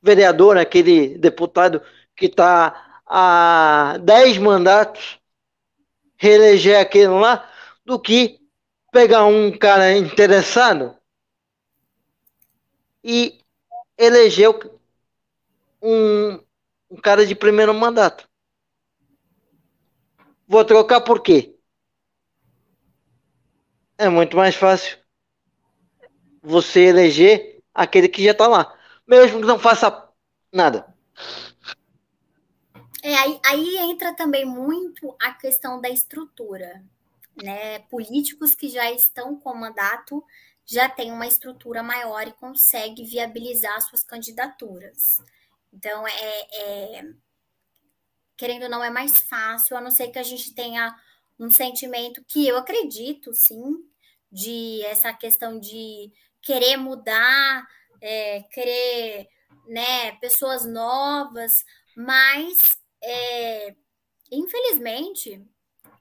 vereador, aquele deputado que está há 10 mandatos, reeleger aquele lá, do que pegar um cara interessado e eleger um, um cara de primeiro mandato. Vou trocar por quê? É muito mais fácil você eleger aquele que já está lá, mesmo que não faça nada. É, aí, aí entra também muito a questão da estrutura. Né? Políticos que já estão com mandato já têm uma estrutura maior e consegue viabilizar suas candidaturas. Então, é, é, querendo ou não, é mais fácil, a não ser que a gente tenha um sentimento que eu acredito, sim, de essa questão de querer mudar, é, querer né, pessoas novas, mas é, infelizmente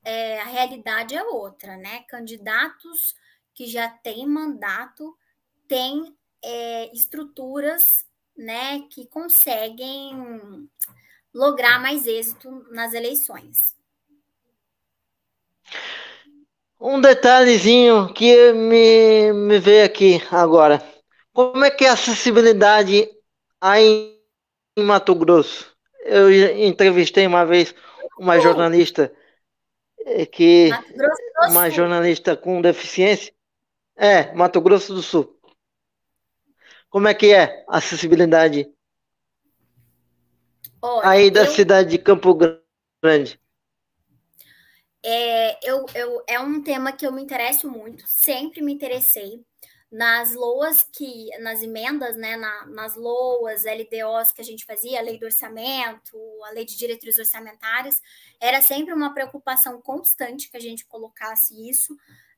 é, a realidade é outra, né? Candidatos que já têm mandato têm é, estruturas né, que conseguem lograr mais êxito nas eleições. Um detalhezinho que me, me veio aqui agora. Como é que é a acessibilidade aí em Mato Grosso? Eu entrevistei uma vez uma jornalista eh, que uma jornalista com deficiência. É, Mato Grosso do Sul. Como é que é a acessibilidade Olha, aí da eu... cidade de Campo Grande? É, eu, eu, é um tema que eu me interesso muito, sempre me interessei. Nas loas que, nas emendas, né, na, nas loas, LDOs que a gente fazia, a lei do orçamento, a lei de diretrizes orçamentárias, era sempre uma preocupação constante que a gente colocasse isso,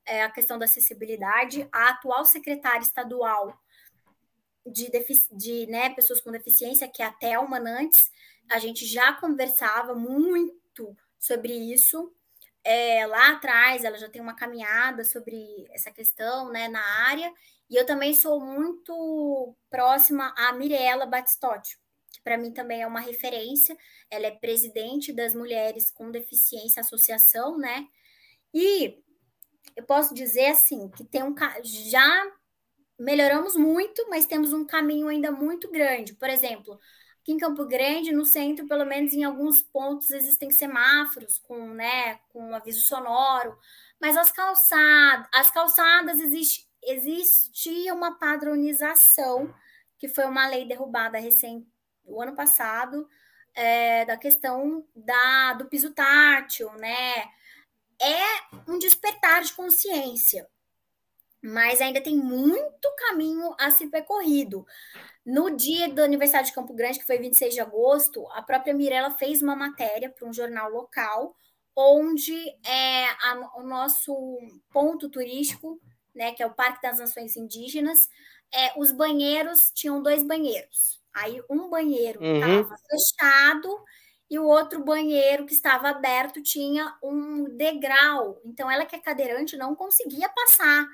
é, a questão da acessibilidade. A atual secretária estadual de, de né, pessoas com deficiência, que é a Thelma Nantes, a gente já conversava muito sobre isso, é, lá atrás, ela já tem uma caminhada sobre essa questão né, na área, e eu também sou muito próxima a Mirella Batistotti, que para mim também é uma referência. Ela é presidente das Mulheres com Deficiência Associação, né? E eu posso dizer assim que tem um já melhoramos muito, mas temos um caminho ainda muito grande. Por exemplo, Aqui em Campo Grande, no centro, pelo menos em alguns pontos, existem semáforos com, né, com aviso sonoro, mas as calçadas, as calçadas existe, existia uma padronização, que foi uma lei derrubada recém o ano passado, é, da questão da, do piso tátil, né? É um despertar de consciência, mas ainda tem muito caminho a ser percorrido. No dia do aniversário de Campo Grande, que foi 26 de agosto, a própria Mirella fez uma matéria para um jornal local, onde é, a, o nosso ponto turístico, né, que é o Parque das Nações Indígenas, é, os banheiros tinham dois banheiros. Aí um banheiro estava uhum. fechado e o outro banheiro que estava aberto tinha um degrau. Então ela que é cadeirante não conseguia passar,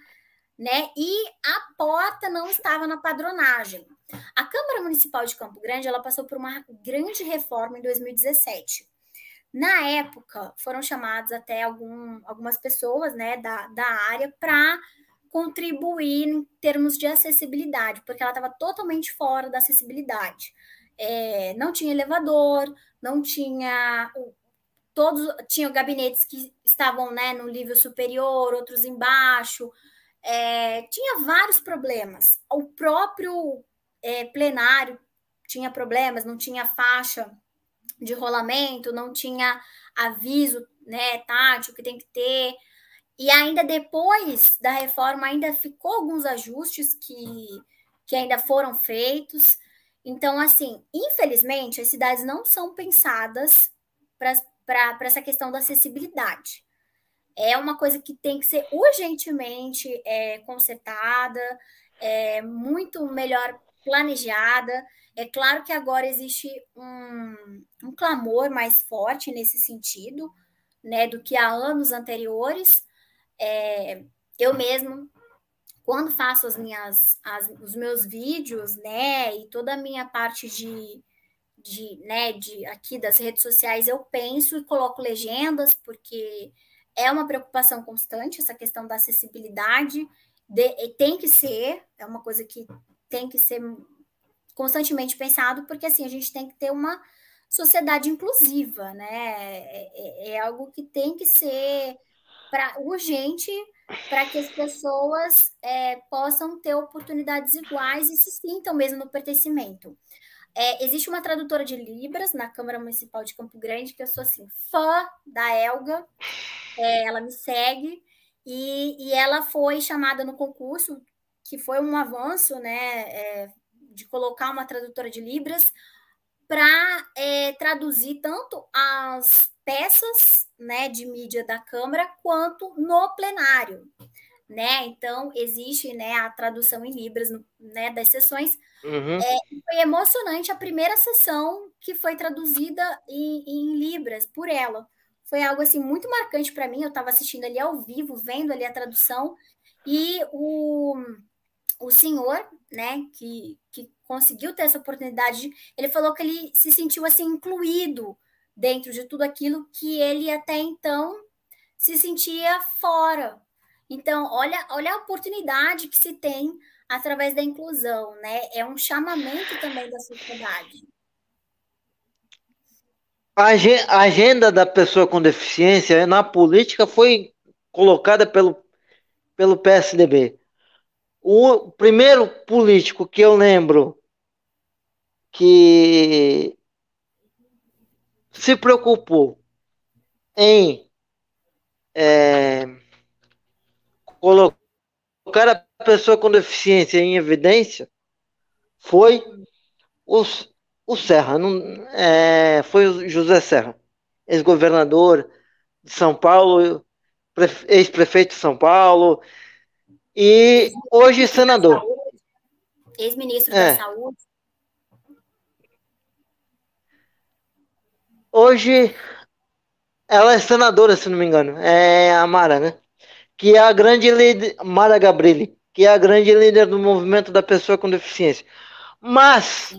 né? E a porta não estava na padronagem. A Câmara Municipal de Campo Grande ela passou por uma grande reforma em 2017. Na época, foram chamadas até algum, algumas pessoas né, da, da área para contribuir em termos de acessibilidade, porque ela estava totalmente fora da acessibilidade. É, não tinha elevador, não tinha. Todos tinham gabinetes que estavam né, no nível superior, outros embaixo. É, tinha vários problemas. O próprio é, plenário tinha problemas, não tinha faixa de rolamento, não tinha aviso né, tátil que tem que ter. E ainda depois da reforma, ainda ficou alguns ajustes que, que ainda foram feitos. Então, assim, infelizmente, as cidades não são pensadas para essa questão da acessibilidade. É uma coisa que tem que ser urgentemente é, consertada, é, muito melhor planejada. É claro que agora existe um, um clamor mais forte nesse sentido, né, do que há anos anteriores. É, eu mesmo, quando faço as minhas, as, os meus vídeos, né, e toda a minha parte de, de, né, de aqui das redes sociais, eu penso e coloco legendas, porque é uma preocupação constante essa questão da acessibilidade, de, tem que ser, é uma coisa que tem que ser constantemente pensado, porque assim, a gente tem que ter uma sociedade inclusiva, né? É, é, é algo que tem que ser pra, urgente para que as pessoas é, possam ter oportunidades iguais e se sintam mesmo no pertencimento. É, existe uma tradutora de Libras na Câmara Municipal de Campo Grande, que eu sou assim, fã da Elga, é, ela me segue, e, e ela foi chamada no concurso, que foi um avanço, né, é, de colocar uma tradutora de Libras para é, traduzir tanto as peças né, de mídia da Câmara quanto no plenário. Né? Então, existe né, a tradução em Libras né, das sessões. Uhum. É, foi emocionante a primeira sessão que foi traduzida em, em Libras por ela. Foi algo assim muito marcante para mim. Eu estava assistindo ali ao vivo, vendo ali a tradução, e o, o senhor, né, que, que conseguiu ter essa oportunidade, ele falou que ele se sentiu assim incluído dentro de tudo aquilo que ele até então se sentia fora. Então, olha, olha a oportunidade que se tem através da inclusão, né? É um chamamento também da sociedade. A agenda da pessoa com deficiência na política foi colocada pelo, pelo PSDB. O primeiro político que eu lembro que se preocupou em é, colocar a pessoa com deficiência em evidência foi o, o Serra, não, é, foi o José Serra, ex-governador de São Paulo, ex-prefeito de São Paulo, e hoje senador. Ex-ministro é. da Saúde. Hoje ela é senadora, se não me engano. É a Mara, né? Que é a grande líder, Mara Gabrilli, que é a grande líder do movimento da pessoa com deficiência. Mas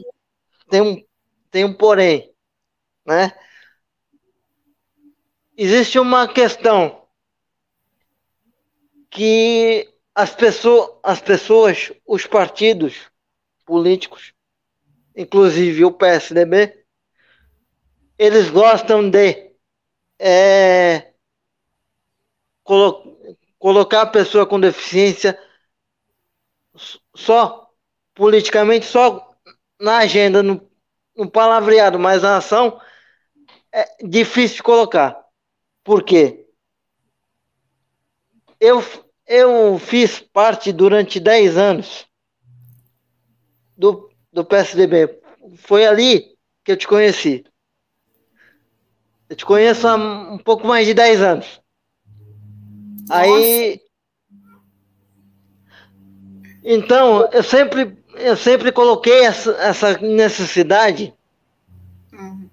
tem um, tem um porém, né? Existe uma questão que as pessoas, as pessoas, os partidos políticos, inclusive o PSDB, eles gostam de é, colo colocar a pessoa com deficiência só politicamente, só na agenda, no, no palavreado, mas na ação é difícil de colocar. Por quê? Eu eu fiz parte durante 10 anos do, do PSDB. Foi ali que eu te conheci. Eu te conheço há um pouco mais de 10 anos. Nossa. Aí. Então, eu sempre, eu sempre coloquei essa, essa necessidade uhum.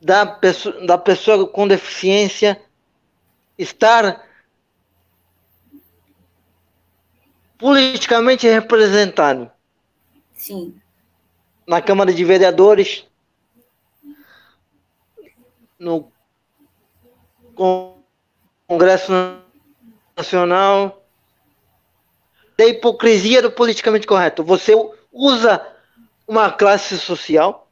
da, pessoa, da pessoa com deficiência estar politicamente representado. Sim. Na Câmara de Vereadores, no Congresso Nacional, da hipocrisia do politicamente correto. Você usa uma classe social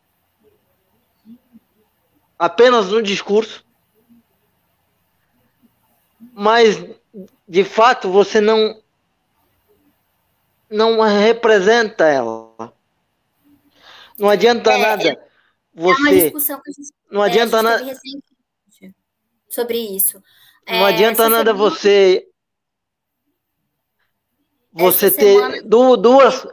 apenas no discurso, mas de fato você não não representa ela. Não adianta é, nada é, você. É uma discussão que a gente, não adianta é, nada sobre isso. Não adianta nada você você ter semana... duas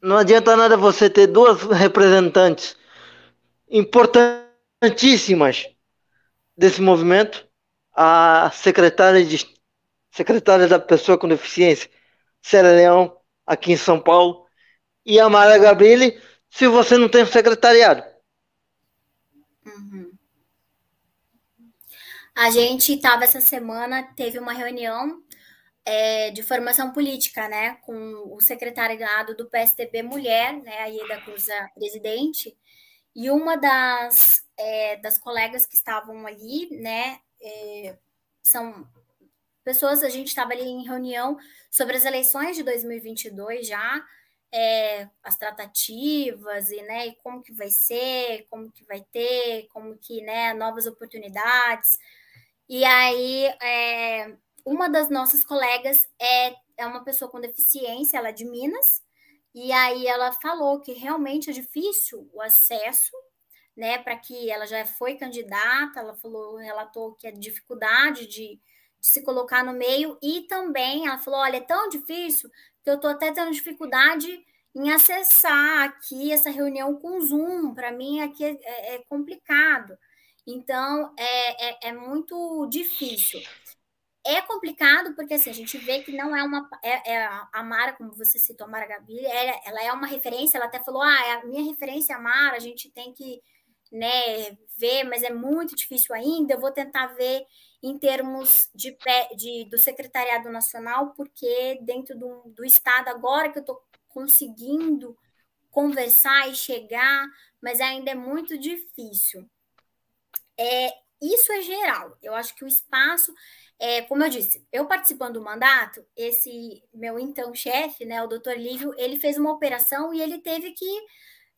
não adianta nada você ter duas representantes importantíssimas desse movimento, a secretária de secretária da Pessoa com Deficiência, Célia Leão, aqui em São Paulo, e a Mara Gabrilli se você não tem um secretariado? Uhum. A gente estava essa semana, teve uma reunião é, de formação política, né, com o secretariado do PSDB Mulher, né, a Ieda Cruz, presidente, e uma das, é, das colegas que estavam ali, né, é, são pessoas, a gente estava ali em reunião sobre as eleições de 2022 já, é, as tratativas e, né, e como que vai ser, como que vai ter, como que, né, novas oportunidades. E aí, é, uma das nossas colegas é, é uma pessoa com deficiência, ela é de Minas, e aí ela falou que realmente é difícil o acesso, né, para que ela já foi candidata, ela falou, relatou que é dificuldade de, de se colocar no meio, e também ela falou, olha, é tão difícil que eu estou até tendo dificuldade em acessar aqui essa reunião com Zoom, para mim aqui é, é, é complicado. Então, é, é, é, muito difícil. É complicado porque assim, a gente vê que não é uma. É, a Mara, como você citou, a Mara Gabi, ela, ela, é uma referência, ela até falou: ah, a minha referência é a Mara, a gente tem que né, ver, mas é muito difícil ainda. Eu vou tentar ver em termos de, de do Secretariado Nacional, porque dentro do, do Estado, agora que eu estou conseguindo conversar e chegar, mas ainda é muito difícil. É, isso é geral. Eu acho que o espaço, é, como eu disse, eu participando do mandato, esse meu então chefe, né, o doutor Lívio, ele fez uma operação e ele teve que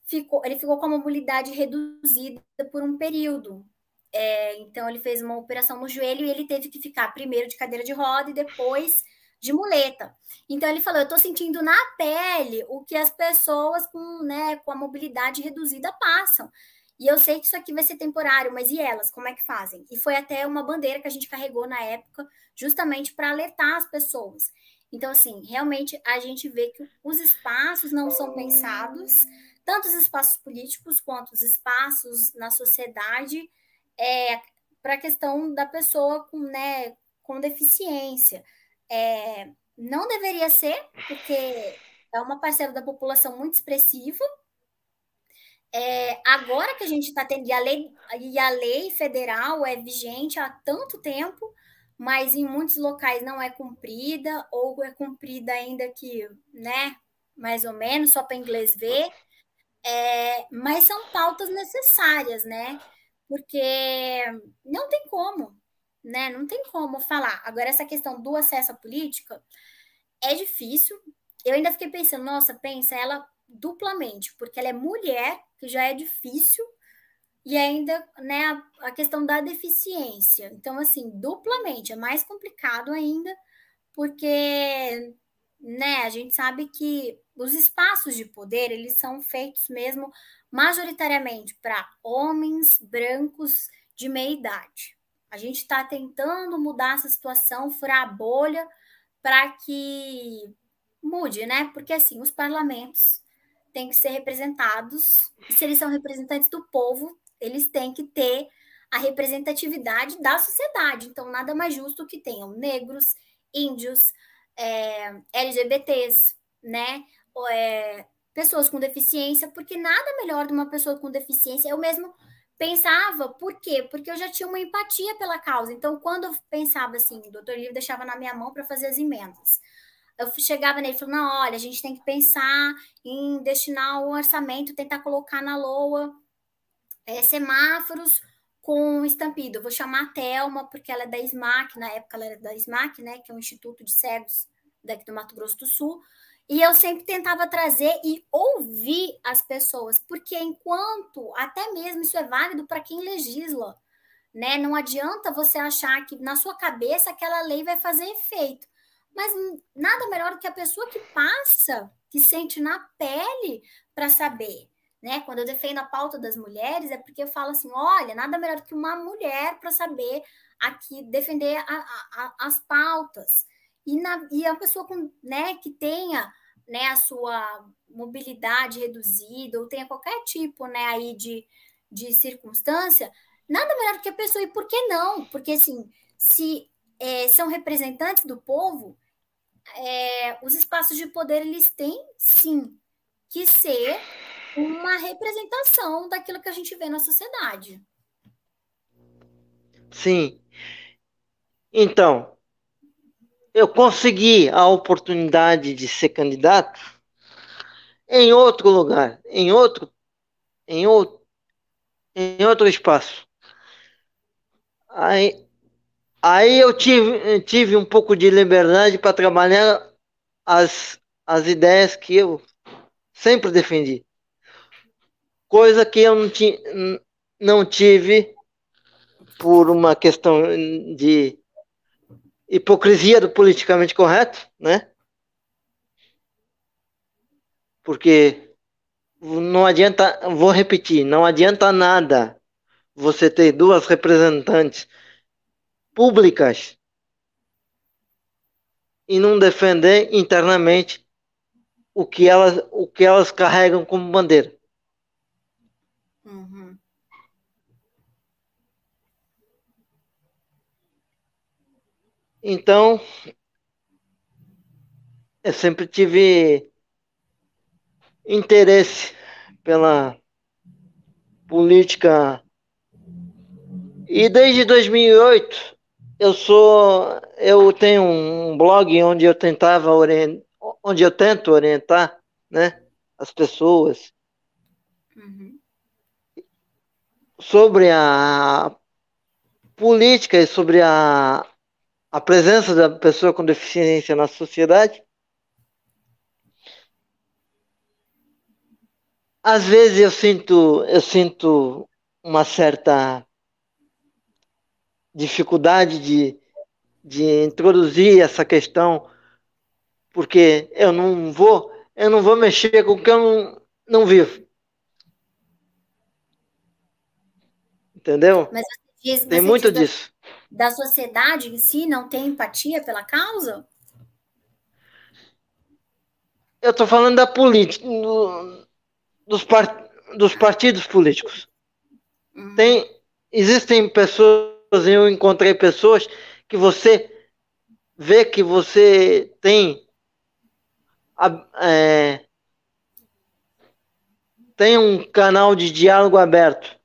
ficou, ele ficou com a mobilidade reduzida por um período. É, então ele fez uma operação no joelho e ele teve que ficar primeiro de cadeira de roda e depois de muleta. Então ele falou: eu estou sentindo na pele o que as pessoas com, né, com a mobilidade reduzida passam. E eu sei que isso aqui vai ser temporário, mas e elas? Como é que fazem? E foi até uma bandeira que a gente carregou na época, justamente para alertar as pessoas. Então, assim, realmente a gente vê que os espaços não são pensados, tanto os espaços políticos quanto os espaços na sociedade, é, para a questão da pessoa com, né, com deficiência. É, não deveria ser, porque é uma parcela da população muito expressiva. É, agora que a gente está tendo, e a, lei, e a lei federal é vigente há tanto tempo, mas em muitos locais não é cumprida, ou é cumprida ainda que, né, mais ou menos, só para inglês ver. É, mas são pautas necessárias, né? Porque não tem como né? Não tem como falar. Agora, essa questão do acesso à política é difícil. Eu ainda fiquei pensando, nossa, pensa ela duplamente, porque ela é mulher, que já é difícil, e ainda, né, a, a questão da deficiência. Então, assim, duplamente, é mais complicado ainda, porque, né, a gente sabe que os espaços de poder, eles são feitos mesmo majoritariamente para homens brancos de meia idade. A gente está tentando mudar essa situação, furar a bolha para que mude, né? Porque assim, os parlamentos têm que ser representados, e se eles são representantes do povo, eles têm que ter a representatividade da sociedade. Então, nada mais justo que tenham negros, índios, é, LGBTs, né? É, pessoas com deficiência, porque nada melhor de uma pessoa com deficiência. Eu mesmo pensava, por quê? Porque eu já tinha uma empatia pela causa. Então, quando eu pensava assim, o doutor Livre deixava na minha mão para fazer as emendas. Eu chegava nele e falava, não, olha, a gente tem que pensar em destinar o orçamento, tentar colocar na LOA é, semáforos com estampido. Eu vou chamar a Thelma, porque ela é da SMAC, na época ela era da SMAC, né, que é um Instituto de Cegos daqui do Mato Grosso do Sul. E eu sempre tentava trazer e ouvir as pessoas, porque enquanto, até mesmo isso é válido para quem legisla, né? Não adianta você achar que na sua cabeça aquela lei vai fazer efeito. Mas nada melhor do que a pessoa que passa, que sente na pele para saber. Né? Quando eu defendo a pauta das mulheres, é porque eu falo assim: olha, nada melhor do que uma mulher para saber aqui defender a, a, as pautas. E, na, e a pessoa com, né, que tenha né, a sua mobilidade reduzida ou tenha qualquer tipo né, aí de, de circunstância, nada melhor do que a pessoa. E por que não? Porque assim, se é, são representantes do povo, é, os espaços de poder eles têm sim que ser uma representação daquilo que a gente vê na sociedade. Sim. Então, eu consegui a oportunidade de ser candidato em outro lugar, em outro, em outro, em outro espaço. Aí, aí eu tive, tive um pouco de liberdade para trabalhar as, as ideias que eu sempre defendi. Coisa que eu não, ti, não tive por uma questão de hipocrisia do politicamente correto, né? Porque não adianta, vou repetir, não adianta nada você ter duas representantes públicas e não defender internamente o que elas, o que elas carregam como bandeira. Uhum. Então, eu sempre tive interesse pela política e desde 2008 eu sou eu tenho um blog onde eu tentava orientar, onde eu tento orientar, né, as pessoas uhum. sobre a política e sobre a, a presença da pessoa com deficiência na sociedade. Às vezes eu sinto eu sinto uma certa dificuldade de, de introduzir essa questão, porque eu não vou, eu não vou mexer com o que eu não, não vivo. Entendeu? Mas você diz, tem muito disso. Da, da sociedade em si não tem empatia pela causa? Eu estou falando da política, do, dos, part, dos partidos políticos. Uhum. Tem, existem pessoas eu encontrei pessoas que você vê que você tem é, tem um canal de diálogo aberto.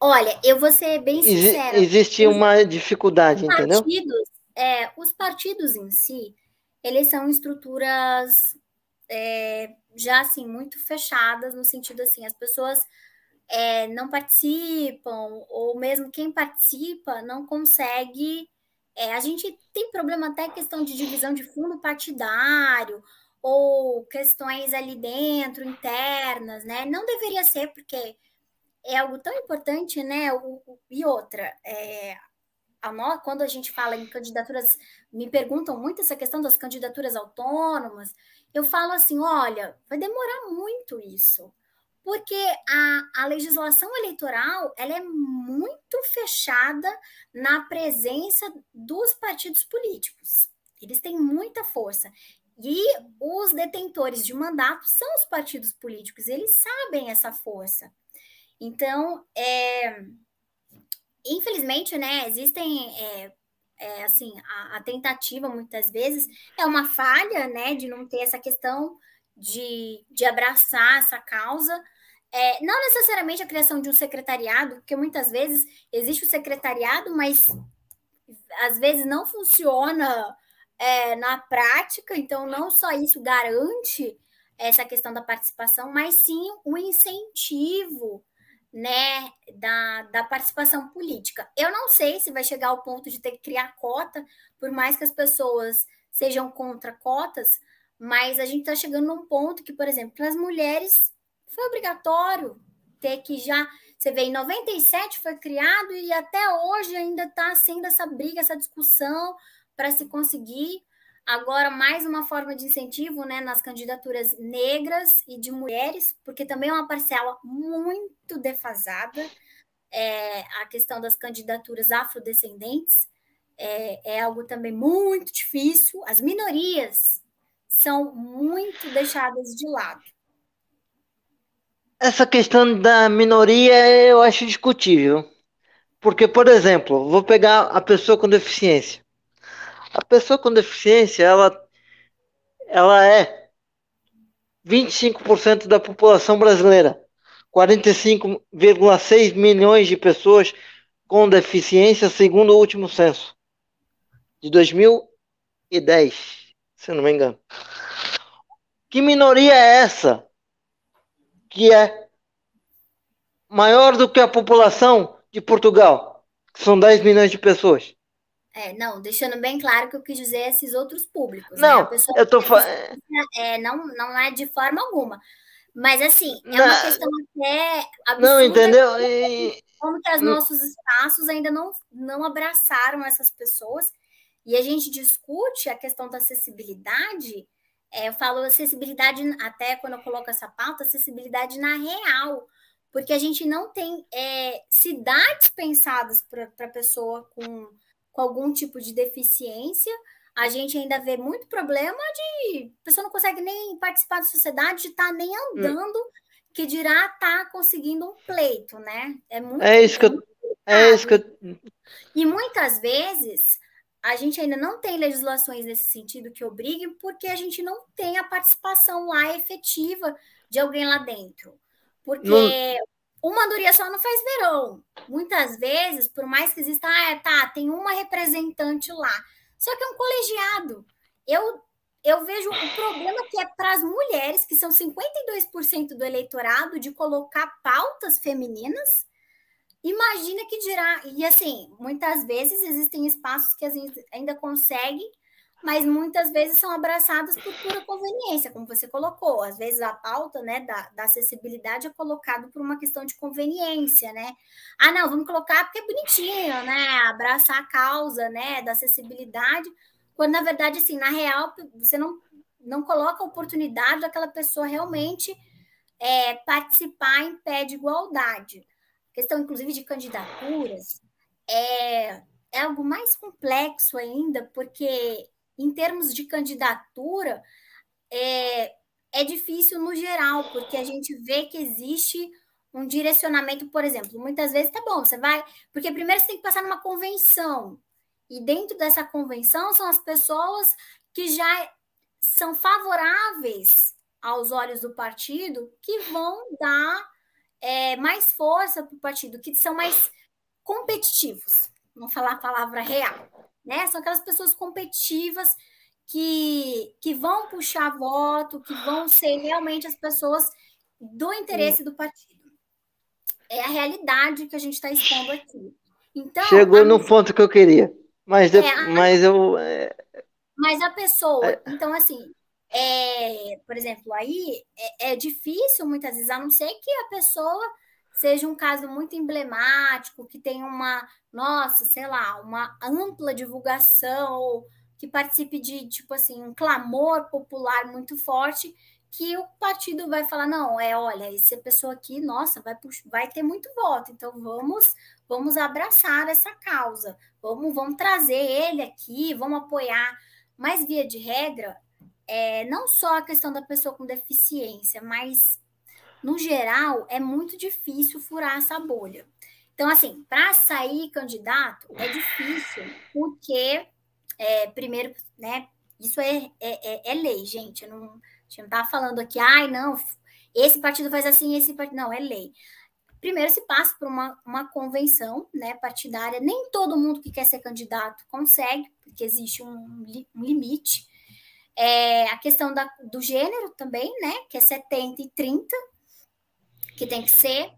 Olha, eu vou ser bem sincera. existe os, uma dificuldade, os entendeu? Partidos, é, os partidos em si, eles são estruturas é, já assim muito fechadas no sentido assim, as pessoas é, não participam, ou mesmo quem participa não consegue. É, a gente tem problema até questão de divisão de fundo partidário, ou questões ali dentro, internas, né? Não deveria ser, porque é algo tão importante, né? O, o, e outra, é, a nós, quando a gente fala em candidaturas, me perguntam muito essa questão das candidaturas autônomas, eu falo assim: olha, vai demorar muito isso porque a, a legislação eleitoral ela é muito fechada na presença dos partidos políticos. Eles têm muita força. E os detentores de mandato são os partidos políticos, eles sabem essa força. Então, é, infelizmente, né, existem é, é, assim, a, a, tentativa muitas vezes é uma falha, né, de não ter essa questão de, de abraçar essa causa, é, não necessariamente a criação de um secretariado, porque muitas vezes existe o secretariado, mas às vezes não funciona é, na prática, então não só isso garante essa questão da participação, mas sim o incentivo né, da, da participação política. Eu não sei se vai chegar ao ponto de ter que criar cota, por mais que as pessoas sejam contra cotas, mas a gente está chegando num ponto que, por exemplo, as mulheres foi obrigatório ter que já. Você vê, em 97 foi criado e até hoje ainda está sendo essa briga, essa discussão para se conseguir. Agora, mais uma forma de incentivo né, nas candidaturas negras e de mulheres, porque também é uma parcela muito defasada. É, a questão das candidaturas afrodescendentes é, é algo também muito difícil. As minorias são muito deixadas de lado. Essa questão da minoria eu acho discutível. Porque, por exemplo, vou pegar a pessoa com deficiência. A pessoa com deficiência, ela, ela é 25% da população brasileira, 45,6 milhões de pessoas com deficiência, segundo o último censo de 2010, se não me engano. Que minoria é essa que é maior do que a população de Portugal, que são 10 milhões de pessoas? É, não, deixando bem claro que eu quis dizer esses outros públicos. Não, né? eu tô falando. É, não, não é de forma alguma. Mas, assim, é não, uma questão até absurda. Não, entendeu? E... Como que os nossos espaços ainda não, não abraçaram essas pessoas. E a gente discute a questão da acessibilidade. É, eu falo acessibilidade, até quando eu coloco essa pauta, acessibilidade na real. Porque a gente não tem é, cidades pensadas para a pessoa com com algum tipo de deficiência, a gente ainda vê muito problema de a pessoa não consegue nem participar da sociedade, de estar tá nem andando, hum. que dirá estar tá conseguindo um pleito, né? É muito É isso que eu, é isso que eu... E muitas vezes a gente ainda não tem legislações nesse sentido que obriguem, porque a gente não tem a participação lá efetiva de alguém lá dentro. Porque não uma andorinha só não faz verão. Muitas vezes, por mais que exista, ah, tá, tem uma representante lá. Só que é um colegiado. Eu, eu vejo o problema que é para as mulheres, que são 52% do eleitorado, de colocar pautas femininas. Imagina que dirá. E assim, muitas vezes existem espaços que a gente ainda consegue mas muitas vezes são abraçadas por pura conveniência, como você colocou. Às vezes a pauta né, da, da acessibilidade é colocada por uma questão de conveniência, né? Ah, não, vamos colocar porque é bonitinho, né? Abraçar a causa né, da acessibilidade, quando na verdade, assim, na real, você não, não coloca a oportunidade daquela pessoa realmente é, participar em pé de igualdade. A questão, inclusive, de candidaturas é, é algo mais complexo ainda, porque em termos de candidatura, é, é difícil no geral, porque a gente vê que existe um direcionamento, por exemplo, muitas vezes tá bom, você vai, porque primeiro você tem que passar numa convenção, e dentro dessa convenção são as pessoas que já são favoráveis aos olhos do partido, que vão dar é, mais força para o partido, que são mais competitivos, vamos falar a palavra real né? São aquelas pessoas competitivas que, que vão puxar voto, que vão ser realmente as pessoas do interesse do partido. É a realidade que a gente está expondo aqui. Então, Chegou no ponto que eu queria. Mas, é, eu, mas eu. É... Mas a pessoa, é... então, assim, é, por exemplo, aí é, é, difícil muitas vezes, a não ser que a pessoa seja um caso muito emblemático, que tenha uma, nossa, sei lá, uma ampla divulgação, ou que participe de, tipo assim, um clamor popular muito forte, que o partido vai falar, não, é, olha, essa pessoa aqui, nossa, vai, vai ter muito voto, então vamos vamos abraçar essa causa, vamos, vamos trazer ele aqui, vamos apoiar. Mas, via de regra, é, não só a questão da pessoa com deficiência, mas no geral, é muito difícil furar essa bolha. Então, assim, para sair candidato é difícil, porque, é, primeiro, né, isso é, é, é, é lei, gente. Eu não, a gente não está falando aqui, ai, não, esse partido faz assim, esse partido. Não, é lei. Primeiro se passa por uma, uma convenção né, partidária. Nem todo mundo que quer ser candidato consegue, porque existe um, um limite. É, a questão da, do gênero também, né? Que é 70 e 30 que tem que ser.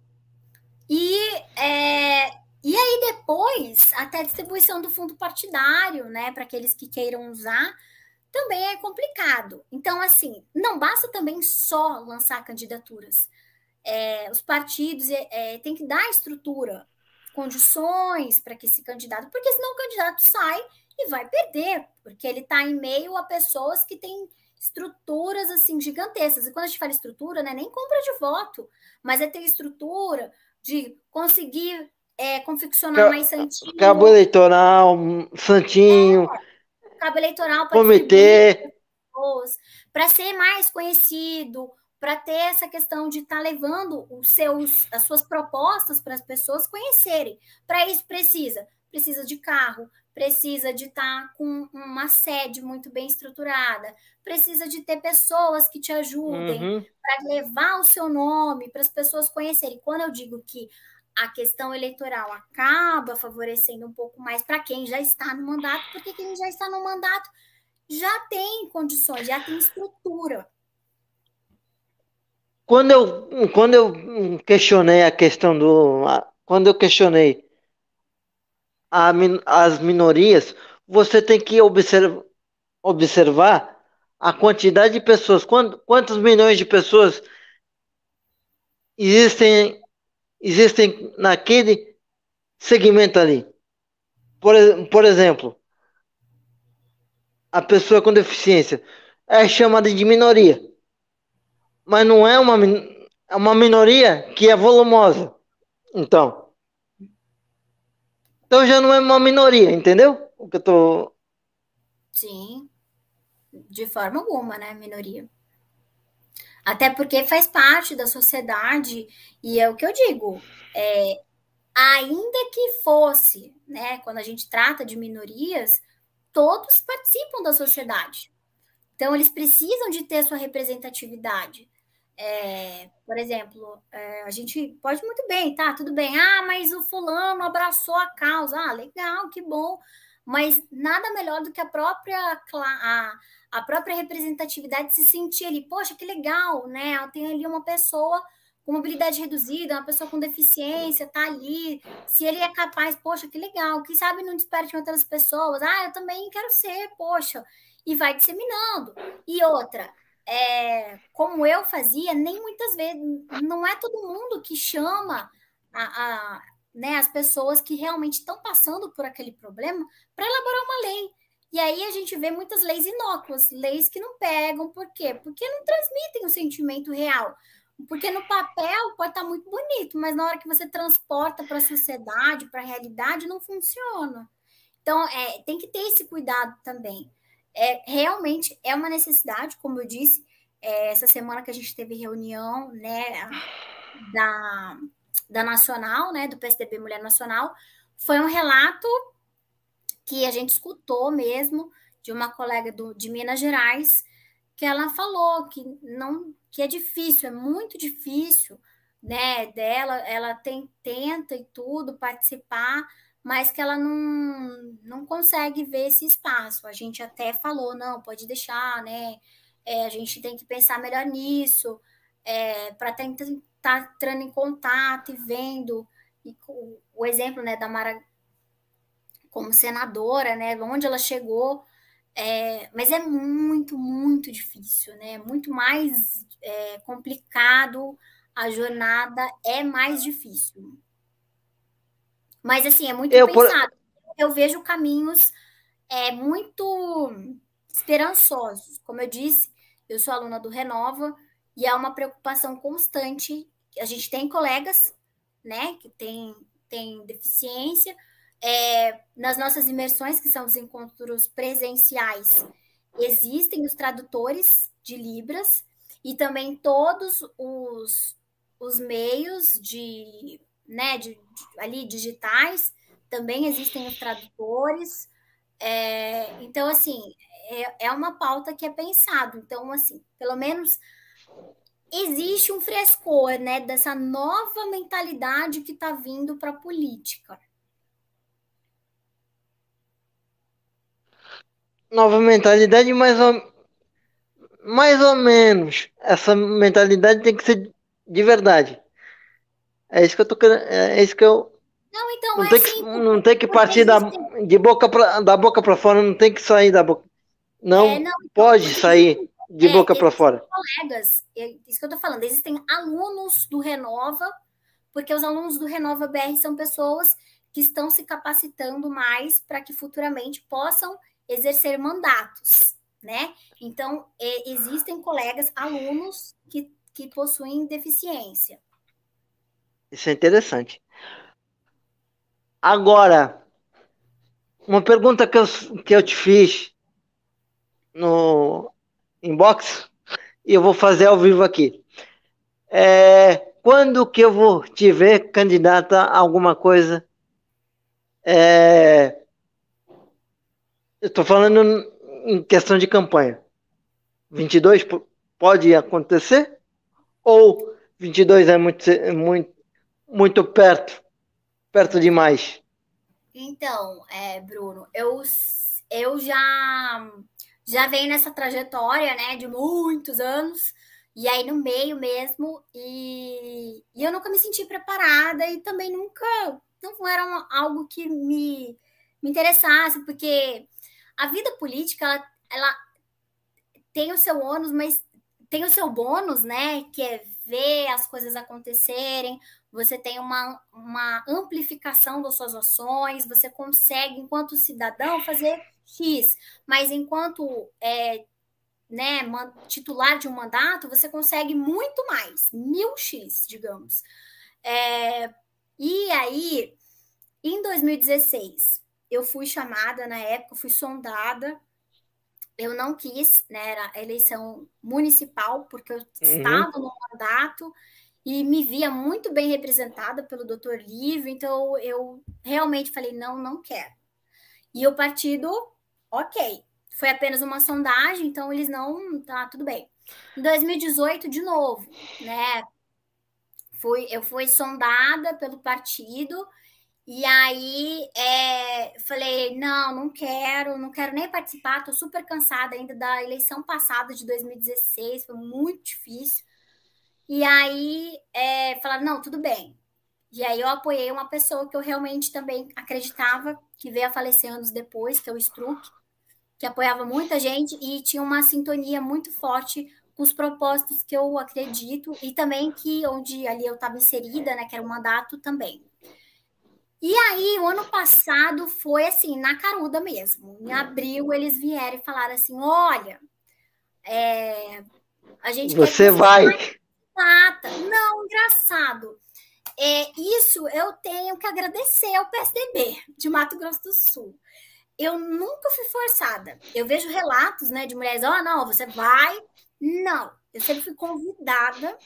E, é, e aí depois, até a distribuição do fundo partidário, né, para aqueles que queiram usar, também é complicado. Então, assim, não basta também só lançar candidaturas. É, os partidos é, é têm que dar estrutura, condições para que esse candidato, porque senão o candidato sai e vai perder, porque ele está em meio a pessoas que têm estruturas assim gigantescas. E quando a gente fala estrutura, né, nem compra de voto, mas é ter estrutura de conseguir é, confeccionar mais santinho. Cabo eleitoral, santinho. É, cabo eleitoral para comitê para ser mais conhecido, para ter essa questão de estar tá levando os seus, as suas propostas para as pessoas conhecerem. Para isso precisa, precisa de carro, precisa de estar tá com uma sede muito bem estruturada, precisa de ter pessoas que te ajudem uhum. para levar o seu nome, para as pessoas conhecerem. Quando eu digo que a questão eleitoral acaba favorecendo um pouco mais para quem já está no mandato, porque quem já está no mandato já tem condições, já tem estrutura. Quando eu, quando eu questionei a questão do. Quando eu questionei a, as minorias, você tem que observar, observar a quantidade de pessoas, quantos milhões de pessoas existem, existem naquele segmento ali. Por, por exemplo, a pessoa com deficiência é chamada de minoria, mas não é uma, é uma minoria que é volumosa. Então, então já não é uma minoria, entendeu? O que eu tô. Sim. De forma alguma, né? Minoria. Até porque faz parte da sociedade, e é o que eu digo. É, ainda que fosse, né? Quando a gente trata de minorias, todos participam da sociedade. Então, eles precisam de ter sua representatividade. É, por exemplo, é, a gente pode muito bem, tá? Tudo bem. Ah, mas o fulano abraçou a causa. Ah, legal, que bom. Mas nada melhor do que a própria a, a própria representatividade se sentir ali, poxa, que legal, né? Tem ali uma pessoa com mobilidade reduzida, uma pessoa com deficiência, tá ali. Se ele é capaz, poxa, que legal. Quem sabe não desperte outras pessoas. Ah, eu também quero ser, poxa. E vai disseminando. E outra, é, como eu fazia, nem muitas vezes, não é todo mundo que chama a, a né, as pessoas que realmente estão passando por aquele problema para elaborar uma lei. E aí a gente vê muitas leis inócuas, leis que não pegam, por quê? Porque não transmitem o sentimento real. Porque no papel pode estar tá muito bonito, mas na hora que você transporta para a sociedade, para a realidade, não funciona. Então, é, tem que ter esse cuidado também é, realmente é uma necessidade, como eu disse, é, essa semana que a gente teve reunião né, da, da Nacional, né, do PSDB Mulher Nacional, foi um relato que a gente escutou mesmo de uma colega do, de Minas Gerais, que ela falou que não que é difícil, é muito difícil, né, dela, ela tem, tenta e tudo participar, mas que ela não, não consegue ver esse espaço. A gente até falou, não, pode deixar, né? É, a gente tem que pensar melhor nisso, é, para tentar estar entrando em contato e vendo e, o, o, exemplo né, da Mara como senadora, né? Onde ela chegou. É, mas é muito, muito difícil, né? Muito mais é, complicado, a jornada é mais difícil. Mas, assim, é muito eu, pensado. Por... Eu vejo caminhos é, muito esperançosos. Como eu disse, eu sou aluna do Renova e é uma preocupação constante. A gente tem colegas, né, que tem, tem deficiência. É, nas nossas imersões, que são os encontros presenciais, existem os tradutores de Libras e também todos os, os meios de né, de, de, ali digitais, também existem os tradutores. É, então, assim, é, é uma pauta que é pensado. Então, assim, pelo menos existe um frescor, né, dessa nova mentalidade que está vindo para a política. Nova mentalidade, mais ou, mais ou menos. Essa mentalidade tem que ser de verdade. É isso que eu tô querendo. É isso que eu. Não, então, não é tem assim, que, não tem que partir da, de boca pra, da boca para fora, não tem que sair da boca. Não, é, não então, pode sair de é, boca para fora. Colegas, é isso que eu tô falando, existem alunos do Renova, porque os alunos do Renova BR são pessoas que estão se capacitando mais para que futuramente possam exercer mandatos, né? Então, é, existem colegas, alunos que, que possuem deficiência. Isso é interessante. Agora, uma pergunta que eu, que eu te fiz no inbox e eu vou fazer ao vivo aqui. É, quando que eu vou te ver candidata a alguma coisa é, Eu estou falando em questão de campanha. 22 pode acontecer? Ou 22 é muito, muito, muito perto, perto demais? Então, é, Bruno, eu, eu já já venho nessa trajetória, né, de muitos anos, e aí no meio mesmo, e, e eu nunca me senti preparada e também nunca, não era algo que me, me interessasse, porque a vida política, ela, ela tem o seu ônus, mas tem o seu bônus, né? Que é ver as coisas acontecerem, você tem uma, uma amplificação das suas ações, você consegue, enquanto cidadão, fazer X, mas enquanto é, né, titular de um mandato, você consegue muito mais, mil X, digamos. É, e aí, em 2016, eu fui chamada na época, fui sondada. Eu não quis, né? Era eleição municipal, porque eu uhum. estava no mandato e me via muito bem representada pelo doutor Livre, então eu realmente falei: não, não quero. E o partido, ok, foi apenas uma sondagem, então eles não. Tá, tudo bem. Em 2018, de novo, né? Fui, eu fui sondada pelo partido e aí é, falei, não, não quero, não quero nem participar, tô super cansada ainda da eleição passada de 2016, foi muito difícil. E aí é, falaram, não, tudo bem. E aí eu apoiei uma pessoa que eu realmente também acreditava, que veio a falecer anos depois, que é o Struck, que apoiava muita gente e tinha uma sintonia muito forte com os propósitos que eu acredito e também que onde ali eu estava inserida, né, que era o mandato também. E aí, o ano passado foi assim, na caruda mesmo. Em abril, eles vieram e falaram assim: olha, é, a gente. Você vai. Mata. Não, engraçado. É, isso eu tenho que agradecer ao PSDB de Mato Grosso do Sul. Eu nunca fui forçada. Eu vejo relatos né, de mulheres: ó, oh, não, você vai. Não, eu sempre fui convidada.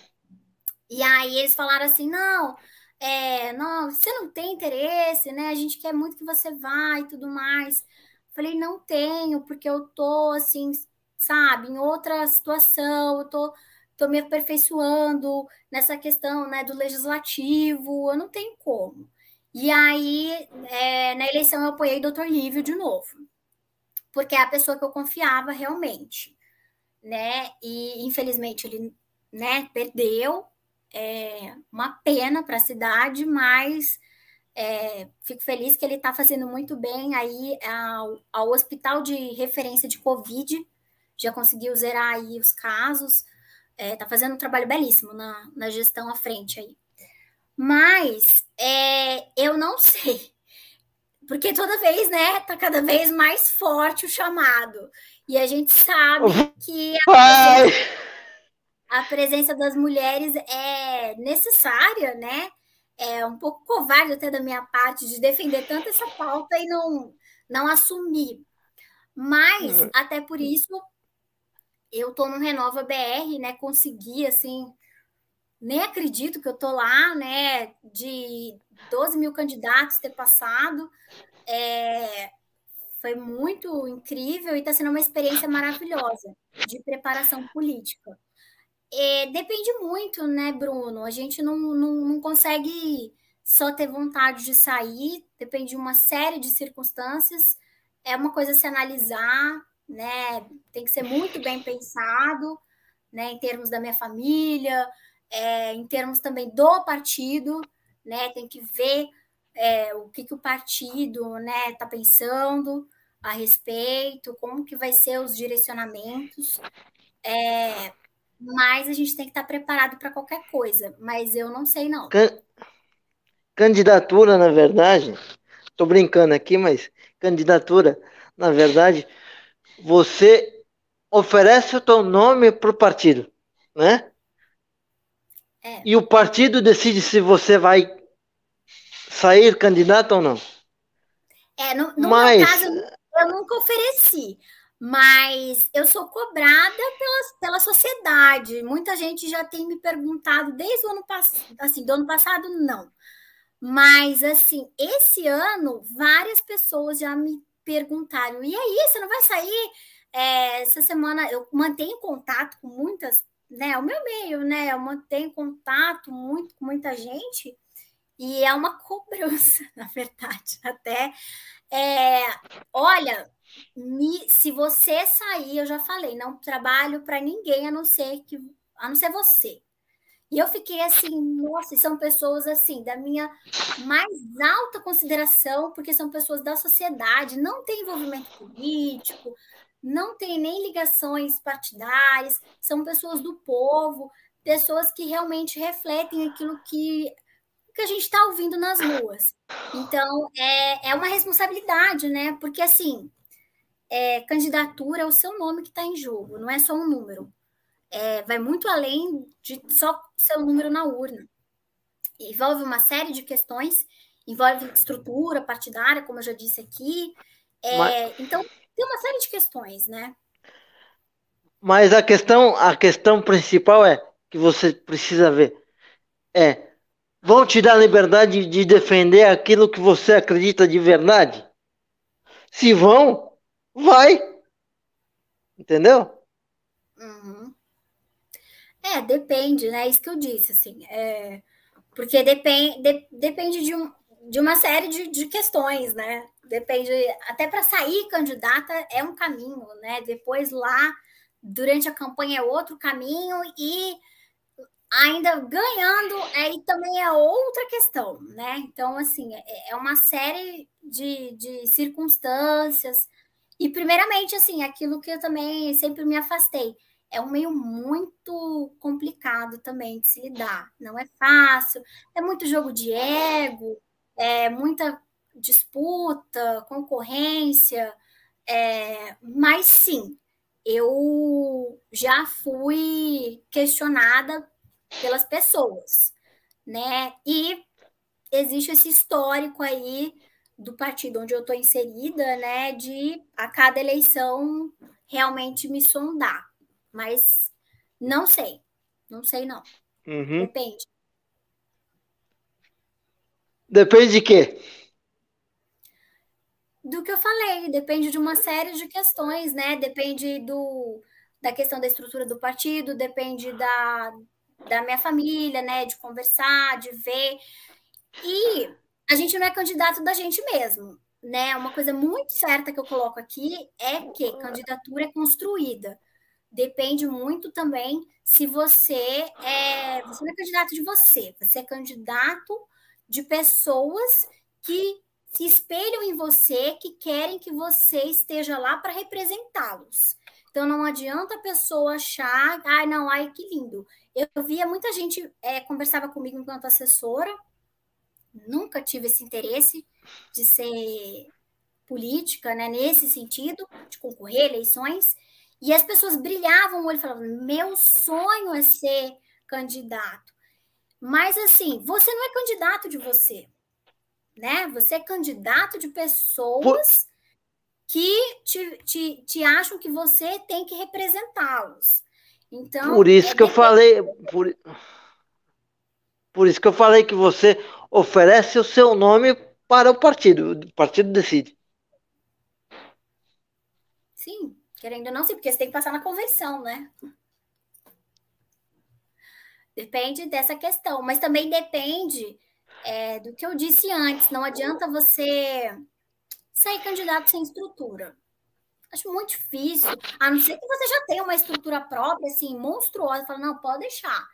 E aí eles falaram assim: não é, não, você não tem interesse, né? A gente quer muito que você vá e tudo mais. Falei, não tenho, porque eu tô assim, sabe, em outra situação, eu tô, tô me aperfeiçoando nessa questão, né, do legislativo, eu não tenho como. E aí, é, na eleição, eu apoiei o doutor Lívio de novo, porque é a pessoa que eu confiava realmente, né? E infelizmente ele, né, perdeu, é uma pena para a cidade, mas é, fico feliz que ele está fazendo muito bem aí ao, ao, hospital de referência de Covid, já conseguiu zerar aí os casos, está é, tá fazendo um trabalho belíssimo na, na gestão à frente aí. Mas é, eu não sei, porque toda vez, né, tá cada vez mais forte o chamado. E a gente sabe que a a presença das mulheres é necessária, né? É um pouco covarde até da minha parte de defender tanto essa pauta e não, não assumir. Mas, uhum. até por isso, eu tô no Renova BR, né? Consegui, assim, nem acredito que eu tô lá, né? De 12 mil candidatos ter passado. É, foi muito incrível e está sendo uma experiência maravilhosa de preparação política. É, depende muito, né, Bruno? A gente não, não, não consegue só ter vontade de sair, depende de uma série de circunstâncias. É uma coisa a se analisar, né? Tem que ser muito bem pensado, né? Em termos da minha família, é, em termos também do partido, né? Tem que ver é, o que, que o partido, né, está pensando a respeito, como que vai ser os direcionamentos. É, mas a gente tem que estar preparado para qualquer coisa. Mas eu não sei, não. Can... Candidatura, na verdade, estou brincando aqui, mas candidatura, na verdade, você oferece o teu nome para o partido, né? É. E o partido decide se você vai sair candidato ou não. É, no, no mas... meu caso, eu nunca ofereci mas eu sou cobrada pela, pela sociedade. Muita gente já tem me perguntado desde o ano passado, assim, do ano passado, não. Mas, assim, esse ano, várias pessoas já me perguntaram: e aí, você não vai sair? É, essa semana eu mantenho contato com muitas, né? O meu meio, né? Eu mantenho contato muito com muita gente e é uma cobrança, na verdade, até. É, olha, me, se você sair, eu já falei, não trabalho para ninguém a não ser que a não ser você. E eu fiquei assim, nossa, são pessoas assim, da minha mais alta consideração, porque são pessoas da sociedade, não tem envolvimento político, não tem nem ligações partidárias, são pessoas do povo, pessoas que realmente refletem aquilo que, que a gente está ouvindo nas ruas. Então, é, é uma responsabilidade, né? Porque, assim, é, candidatura é o seu nome que está em jogo, não é só um número é, vai muito além de só seu número na urna. Envolve uma série de questões, envolve estrutura partidária, como eu já disse aqui. É, Mas... Então, tem uma série de questões, né? Mas a questão, a questão principal é que você precisa ver é vão te dar a liberdade de defender aquilo que você acredita de verdade? Se vão, vai. Entendeu? Uhum. É, depende, né? Isso que eu disse, assim. É, porque depend, de, depende de, um, de uma série de, de questões, né? Depende. Até para sair candidata é um caminho, né? Depois lá, durante a campanha, é outro caminho e ainda ganhando aí também é outra questão, né? Então, assim, é, é uma série de, de circunstâncias. E, primeiramente, assim, aquilo que eu também sempre me afastei é um meio muito complicado também de se lidar. Não é fácil, é muito jogo de ego, é muita disputa, concorrência, é, mas sim, eu já fui questionada pelas pessoas, né? E existe esse histórico aí do partido onde eu estou inserida, né? De a cada eleição realmente me sondar. Mas não sei. Não sei, não. Uhum. Depende. Depende de quê? Do que eu falei, depende de uma série de questões, né? Depende do, da questão da estrutura do partido, depende da, da minha família, né? De conversar, de ver. E a gente não é candidato da gente mesmo, né? Uma coisa muito certa que eu coloco aqui é que candidatura é construída depende muito também se você é. Você não é candidato de você, você é candidato de pessoas que se espelham em você, que querem que você esteja lá para representá-los. Então não adianta a pessoa achar, ai, ah, não, ai, que lindo. Eu via muita gente é, conversava comigo enquanto assessora, nunca tive esse interesse de ser política, né, nesse sentido, de concorrer eleições, e as pessoas brilhavam o olho e falavam: meu sonho é ser candidato. Mas assim, você não é candidato de você, né? Você é candidato de pessoas que te, te, te acham que você tem que representá-los. Então, por isso é que eu falei, por, por isso que eu falei que você oferece o seu nome para o partido, o partido decide. Sim, Querendo ou não, sim, porque você tem que passar na convenção, né? Depende dessa questão, mas também depende é, do que eu disse antes. Não adianta você sair candidato sem estrutura. Acho muito difícil. A não ser que você já tenha uma estrutura própria, assim, monstruosa. Fala, não, pode deixar.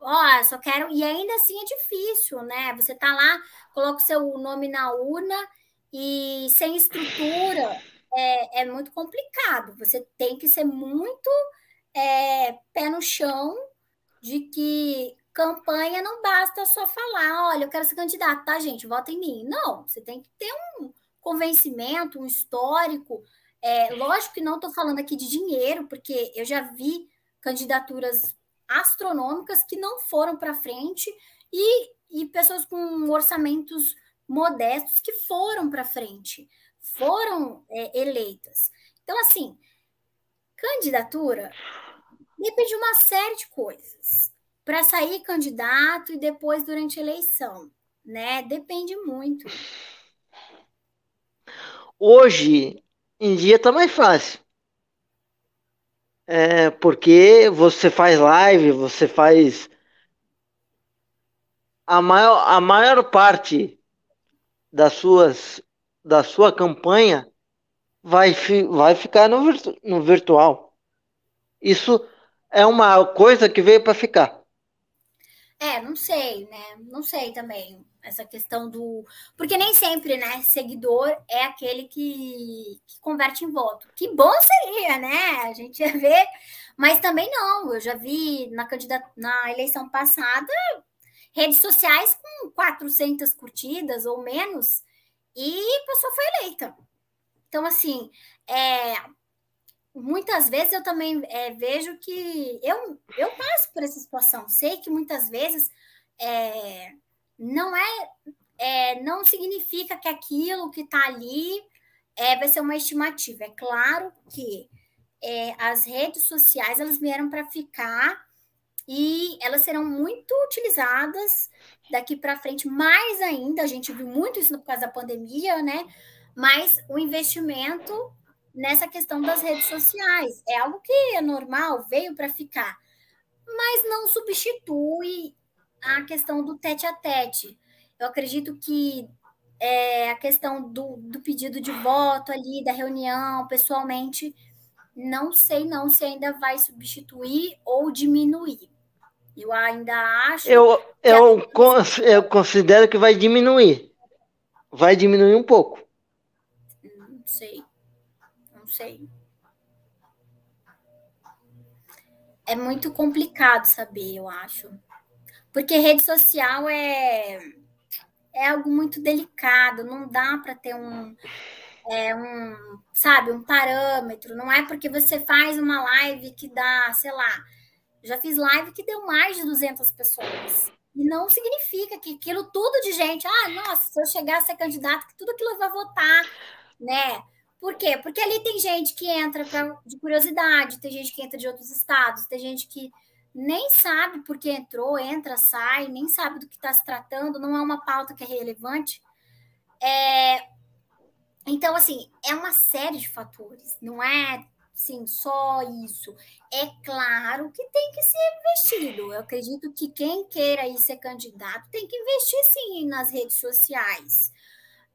Ó, só quero. E ainda assim é difícil, né? Você tá lá, coloca o seu nome na urna e sem estrutura é, é muito complicado. Você tem que ser muito é, pé no chão de que campanha não basta só falar, olha, eu quero ser candidato, tá, gente? Vota em mim. Não, você tem que ter um convencimento, um histórico. É, lógico que não estou falando aqui de dinheiro, porque eu já vi candidaturas astronômicas que não foram para frente e, e pessoas com orçamentos modestos que foram para frente foram é, eleitas. Então, assim, candidatura depende de uma série de coisas. Para sair candidato e depois durante a eleição, né? Depende muito. hoje em dia tá mais fácil. É, porque você faz live, você faz a maior, a maior parte das suas da sua campanha vai, vai ficar no, virtu, no virtual. Isso é uma coisa que veio para ficar. É, não sei, né? Não sei também. Essa questão do. Porque nem sempre, né? Seguidor é aquele que, que converte em voto. Que bom seria, né? A gente ia ver. Mas também não. Eu já vi na, candidat... na eleição passada redes sociais com 400 curtidas ou menos e a pessoa foi eleita. Então, assim, é, muitas vezes eu também é, vejo que eu, eu passo por essa situação. Sei que muitas vezes é, não é, é, não significa que aquilo que está ali é, vai ser uma estimativa. É claro que é, as redes sociais elas vieram para ficar e elas serão muito utilizadas daqui para frente, mais ainda, a gente viu muito isso por causa da pandemia, né? Mas o investimento nessa questão das redes sociais é algo que é normal, veio para ficar, mas não substitui a questão do tete a tete. Eu acredito que é, a questão do, do pedido de voto ali, da reunião, pessoalmente, não sei não se ainda vai substituir ou diminuir. Eu ainda acho. Eu, eu, a... eu considero que vai diminuir. Vai diminuir um pouco. Não sei. Não sei. É muito complicado saber, eu acho. Porque rede social é, é algo muito delicado, não dá para ter um, é, um, sabe, um parâmetro. Não é porque você faz uma live que dá, sei lá, já fiz live que deu mais de 200 pessoas. E não significa que aquilo tudo de gente, ah, nossa, se eu chegar a ser candidato, que tudo aquilo vai votar, né? Por quê? Porque ali tem gente que entra pra, de curiosidade, tem gente que entra de outros estados, tem gente que nem sabe por que entrou, entra, sai, nem sabe do que está se tratando, não é uma pauta que é relevante. É... Então, assim, é uma série de fatores, não é sim, só isso. É claro que tem que ser investido. Eu acredito que quem queira ir ser candidato tem que investir sim nas redes sociais.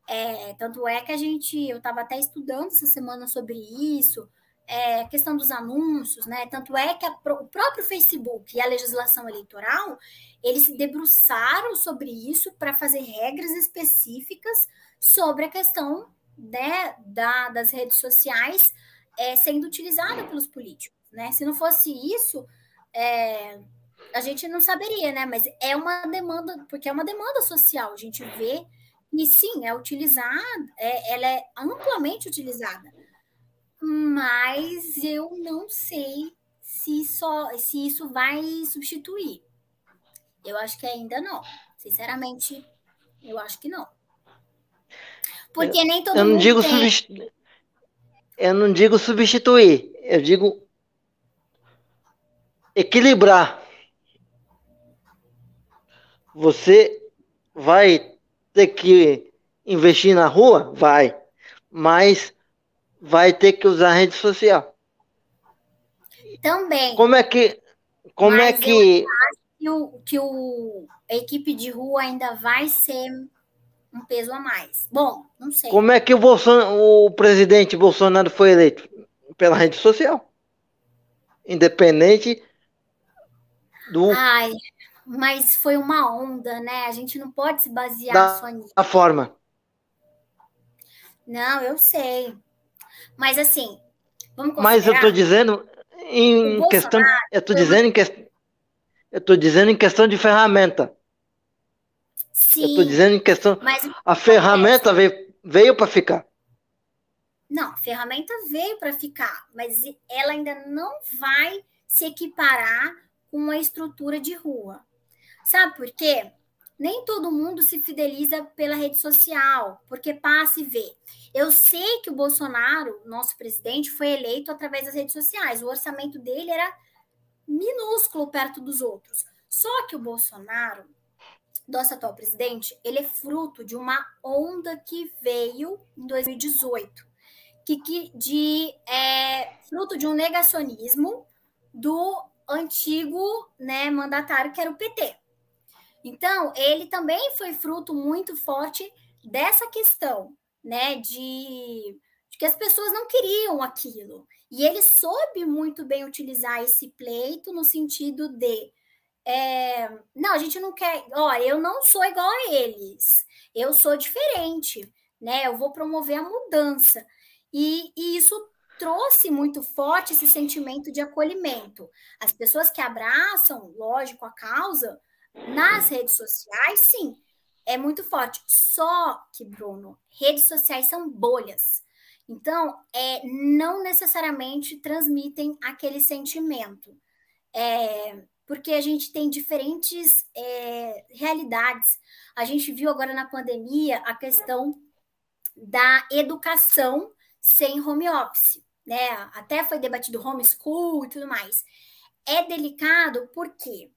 É, tanto é que a gente, eu estava até estudando essa semana sobre isso, é, questão dos anúncios, né? Tanto é que a, o próprio Facebook e a legislação eleitoral, eles se debruçaram sobre isso para fazer regras específicas sobre a questão né, da, das redes sociais é, sendo utilizada pelos políticos, né? Se não fosse isso, é, a gente não saberia, né? Mas é uma demanda, porque é uma demanda social. A gente vê e sim, é utilizada, é, ela é amplamente utilizada. Mas eu não sei se só se isso vai substituir. Eu acho que ainda não. Sinceramente, eu acho que não. Porque nem todo eu não mundo digo tem... substituir eu não digo substituir, eu digo equilibrar. Você vai ter que investir na rua? Vai. Mas vai ter que usar a rede social. Também. Como é que. Como é que. que, o, que o, a equipe de rua ainda vai ser um peso a mais. Bom, não sei. Como é que o, Bolson, o presidente Bolsonaro foi eleito? Pela rede social. Independente do. Ai, mas foi uma onda, né? A gente não pode se basear da, só nisso. A forma. Não, eu sei. Mas assim, vamos considerar... Mas eu estou dizendo em questão. Eu estou dizendo em questão. Eu estou dizendo em questão de ferramenta. Sim. Eu estou dizendo em questão. a ferramenta veio, veio para ficar. Não, a ferramenta veio para ficar, mas ela ainda não vai se equiparar com uma estrutura de rua. Sabe por quê? Nem todo mundo se fideliza pela rede social, porque passa e vê. Eu sei que o Bolsonaro, nosso presidente, foi eleito através das redes sociais. O orçamento dele era minúsculo perto dos outros. Só que o Bolsonaro nosso atual presidente, ele é fruto de uma onda que veio em 2018, que, que de é, fruto de um negacionismo do antigo né, mandatário que era o PT. Então, ele também foi fruto muito forte dessa questão, né, de, de que as pessoas não queriam aquilo. E ele soube muito bem utilizar esse pleito no sentido de é, não, a gente não quer. Ó, eu não sou igual a eles. Eu sou diferente, né? Eu vou promover a mudança. E, e isso trouxe muito forte esse sentimento de acolhimento. As pessoas que abraçam, lógico, a causa nas redes sociais, sim, é muito forte. Só que, Bruno, redes sociais são bolhas. Então, é, não necessariamente transmitem aquele sentimento. É, porque a gente tem diferentes é, realidades. A gente viu agora na pandemia a questão da educação sem home office, né? Até foi debatido homeschool e tudo mais. É delicado por quê?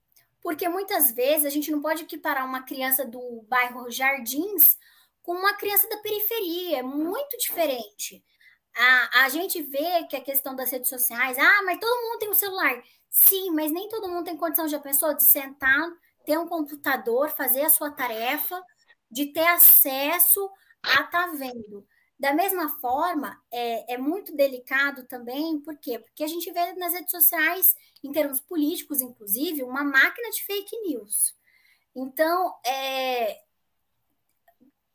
Porque muitas vezes a gente não pode equiparar uma criança do bairro Jardins com uma criança da periferia, é muito diferente. A, a gente vê que a questão das redes sociais, ah, mas todo mundo tem um celular. Sim, mas nem todo mundo tem condição, já pensou, de sentar, ter um computador, fazer a sua tarefa, de ter acesso a estar tá vendo. Da mesma forma, é, é muito delicado também, por quê? Porque a gente vê nas redes sociais, em termos políticos, inclusive, uma máquina de fake news. Então, é,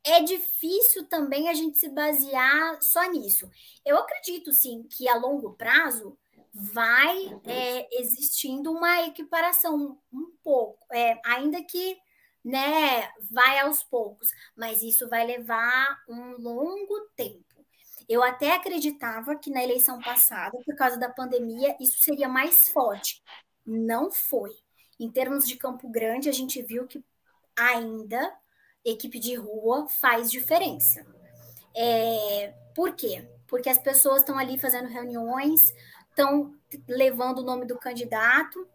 é difícil também a gente se basear só nisso. Eu acredito, sim, que a longo prazo vai é, existindo uma equiparação um pouco, é, ainda que né, vai aos poucos, mas isso vai levar um longo tempo. Eu até acreditava que na eleição passada, por causa da pandemia, isso seria mais forte. Não foi. Em termos de Campo Grande, a gente viu que ainda equipe de rua faz diferença. É, por quê? Porque as pessoas estão ali fazendo reuniões, estão levando o nome do candidato,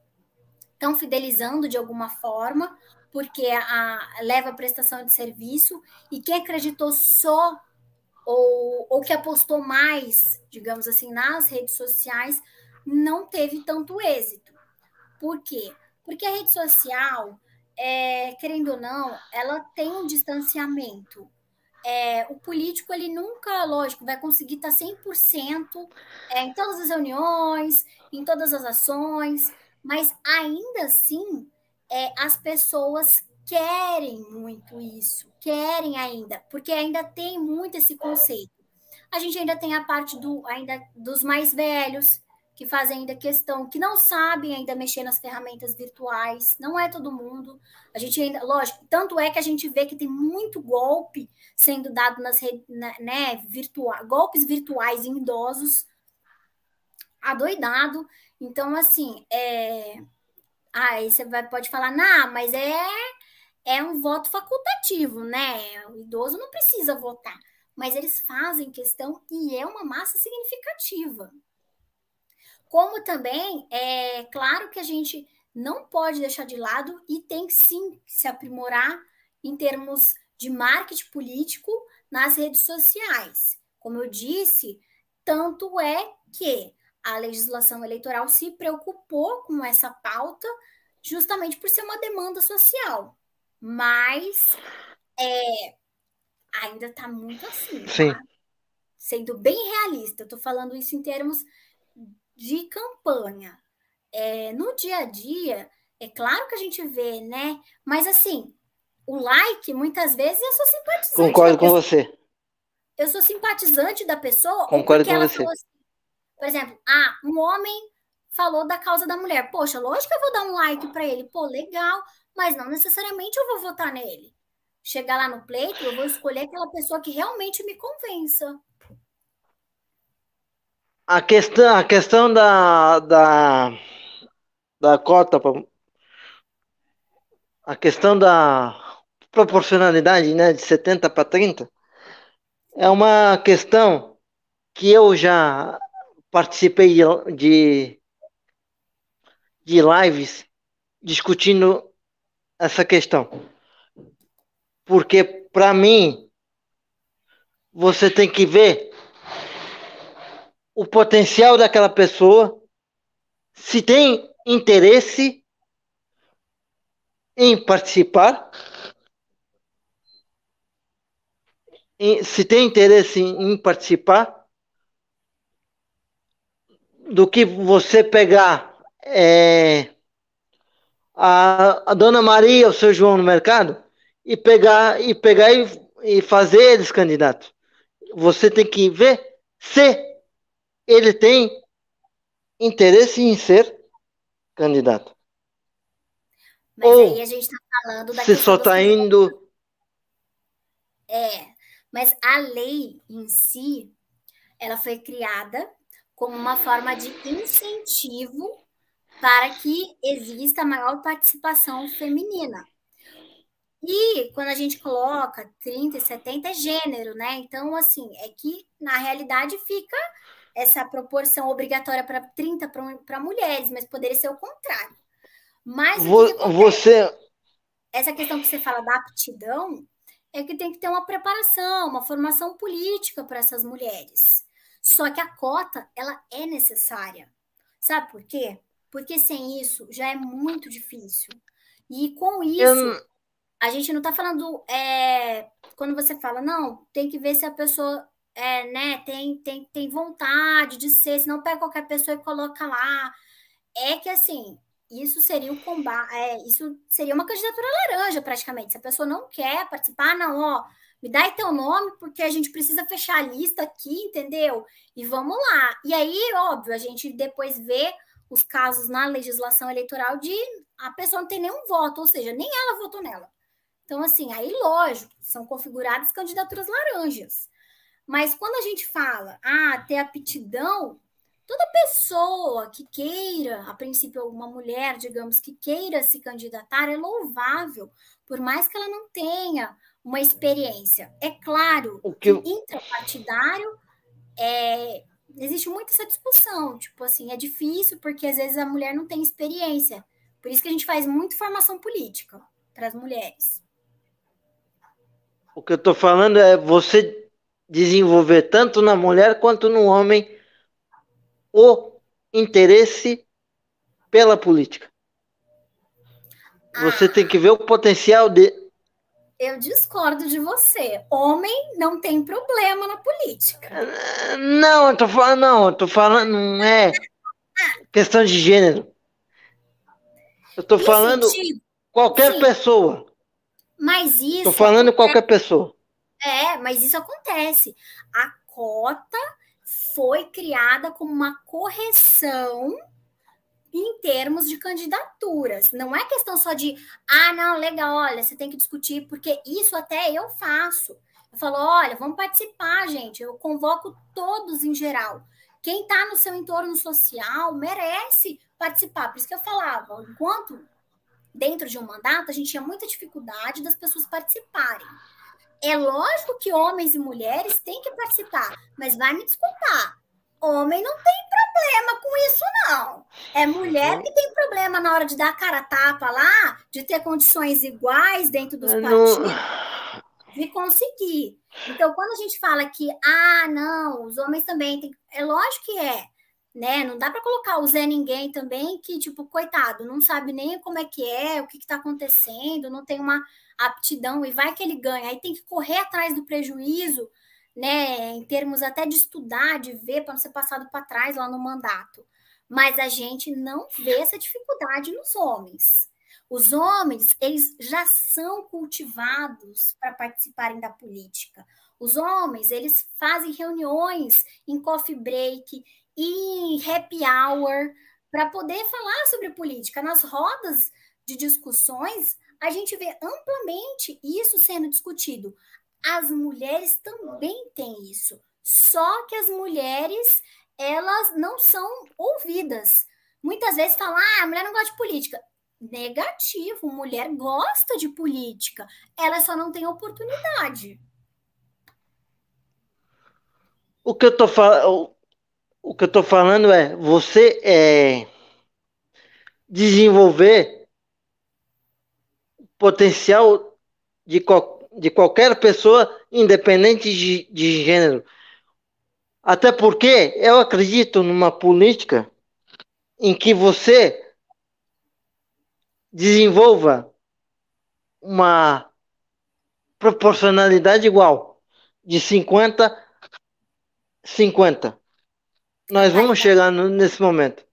estão fidelizando de alguma forma, porque a, leva prestação de serviço, e quem acreditou só ou, ou que apostou mais, digamos assim, nas redes sociais, não teve tanto êxito. Por quê? Porque a rede social, é, querendo ou não, ela tem um distanciamento é, o político ele nunca, lógico, vai conseguir estar 100% é, em todas as reuniões, em todas as ações, mas ainda assim é, as pessoas querem muito isso, querem ainda, porque ainda tem muito esse conceito. A gente ainda tem a parte do ainda dos mais velhos, que fazem ainda questão, que não sabem ainda mexer nas ferramentas virtuais, não é todo mundo. A gente ainda, lógico, tanto é que a gente vê que tem muito golpe sendo dado nas né, virtual, golpes virtuais em idosos, adoidado. Então, assim, é... aí você vai, pode falar, não, mas é, é um voto facultativo, né? O idoso não precisa votar. Mas eles fazem questão e é uma massa significativa. Como também é claro que a gente não pode deixar de lado e tem que sim se aprimorar em termos de marketing político nas redes sociais. Como eu disse, tanto é que a legislação eleitoral se preocupou com essa pauta justamente por ser uma demanda social. Mas é, ainda está muito assim. Sim. Tá? Sendo bem realista, estou falando isso em termos de campanha. É, no dia a dia, é claro que a gente vê, né? Mas assim, o like, muitas vezes, eu sou simpatizante. Concordo com você. Eu sou simpatizante da pessoa. Concordo com você. Assim, por exemplo, ah, um homem falou da causa da mulher. Poxa, lógico que eu vou dar um like para ele. Pô, legal. Mas não necessariamente eu vou votar nele. Chegar lá no pleito, eu vou escolher aquela pessoa que realmente me convença a questão, a questão da, da, da cota, a questão da proporcionalidade né, de 70 para 30, é uma questão que eu já participei de, de lives discutindo essa questão. Porque, para mim, você tem que ver o potencial daquela pessoa, se tem interesse em participar, se tem interesse em participar, do que você pegar é, a, a Dona Maria, o seu João no mercado e pegar e pegar e, e fazer eles candidatos. Você tem que ver se ele tem interesse em ser candidato. Mas Ou aí a gente está falando da se só está indo. É, mas a lei em si, ela foi criada como uma forma de incentivo para que exista maior participação feminina. E quando a gente coloca 30 e 70 é gênero, né? Então, assim, é que na realidade fica essa proporção obrigatória para 30 para mulheres, mas poderia ser o contrário. Mas Vo você. Essa questão que você fala da aptidão é que tem que ter uma preparação, uma formação política para essas mulheres. Só que a cota, ela é necessária. Sabe por quê? Porque sem isso já é muito difícil. E com isso, Eu... a gente não está falando. É, quando você fala, não, tem que ver se a pessoa é, né, tem, tem, tem vontade de ser, se não pega qualquer pessoa e coloca lá. É que assim, isso seria o combate, é, isso seria uma candidatura laranja, praticamente. Se a pessoa não quer participar, não, ó, me dá aí teu nome, porque a gente precisa fechar a lista aqui, entendeu? E vamos lá. E aí, óbvio, a gente depois vê os casos na legislação eleitoral de a pessoa não tem nenhum voto, ou seja, nem ela votou nela. Então, assim, aí, lógico, são configuradas candidaturas laranjas. Mas quando a gente fala, ah, ter aptidão, toda pessoa que queira, a princípio, uma mulher, digamos, que queira se candidatar, é louvável, por mais que ela não tenha uma experiência. É claro o que, que intrapartidário é, existe muito essa discussão, tipo assim, é difícil porque às vezes a mulher não tem experiência. Por isso que a gente faz muito formação política para as mulheres. O que eu estou falando é você desenvolver tanto na mulher quanto no homem o interesse pela política. Você ah. tem que ver o potencial de, eu discordo de você. Homem não tem problema na política. Não, eu tô falando, não, eu tô falando, não é questão de gênero. Eu tô falando qualquer sim. pessoa. Mas isso. Tô falando acontece. qualquer pessoa. É, mas isso acontece. A cota foi criada como uma correção em termos de candidaturas. Não é questão só de, ah, não, legal, olha, você tem que discutir, porque isso até eu faço. Eu falo, olha, vamos participar, gente. Eu convoco todos em geral. Quem está no seu entorno social merece participar. Por isso que eu falava, enquanto dentro de um mandato, a gente tinha muita dificuldade das pessoas participarem. É lógico que homens e mulheres têm que participar, mas vai me desculpar. Homem não tem problema com isso, não. É mulher que tem problema na hora de dar cara a tapa lá, de ter condições iguais dentro dos partidos de conseguir. Então, quando a gente fala que, ah, não, os homens também têm. É lógico que é. Né? Não dá para colocar o Zé Ninguém também, que, tipo, coitado, não sabe nem como é que é, o que está acontecendo, não tem uma aptidão, e vai que ele ganha. Aí tem que correr atrás do prejuízo né, em termos até de estudar, de ver para não ser passado para trás lá no mandato. Mas a gente não vê essa dificuldade nos homens. Os homens, eles já são cultivados para participarem da política. Os homens, eles fazem reuniões em coffee break, em happy hour, para poder falar sobre política. Nas rodas de discussões, a gente vê amplamente isso sendo discutido as mulheres também têm isso. Só que as mulheres, elas não são ouvidas. Muitas vezes falam, ah, a mulher não gosta de política. Negativo, mulher gosta de política. Ela só não tem oportunidade. O que eu tô falando, o que eu tô falando é você é, desenvolver potencial de, de qualquer pessoa, independente de, de gênero. Até porque eu acredito numa política em que você desenvolva uma proporcionalidade igual de 50 50. Nós vamos chegar no, nesse momento.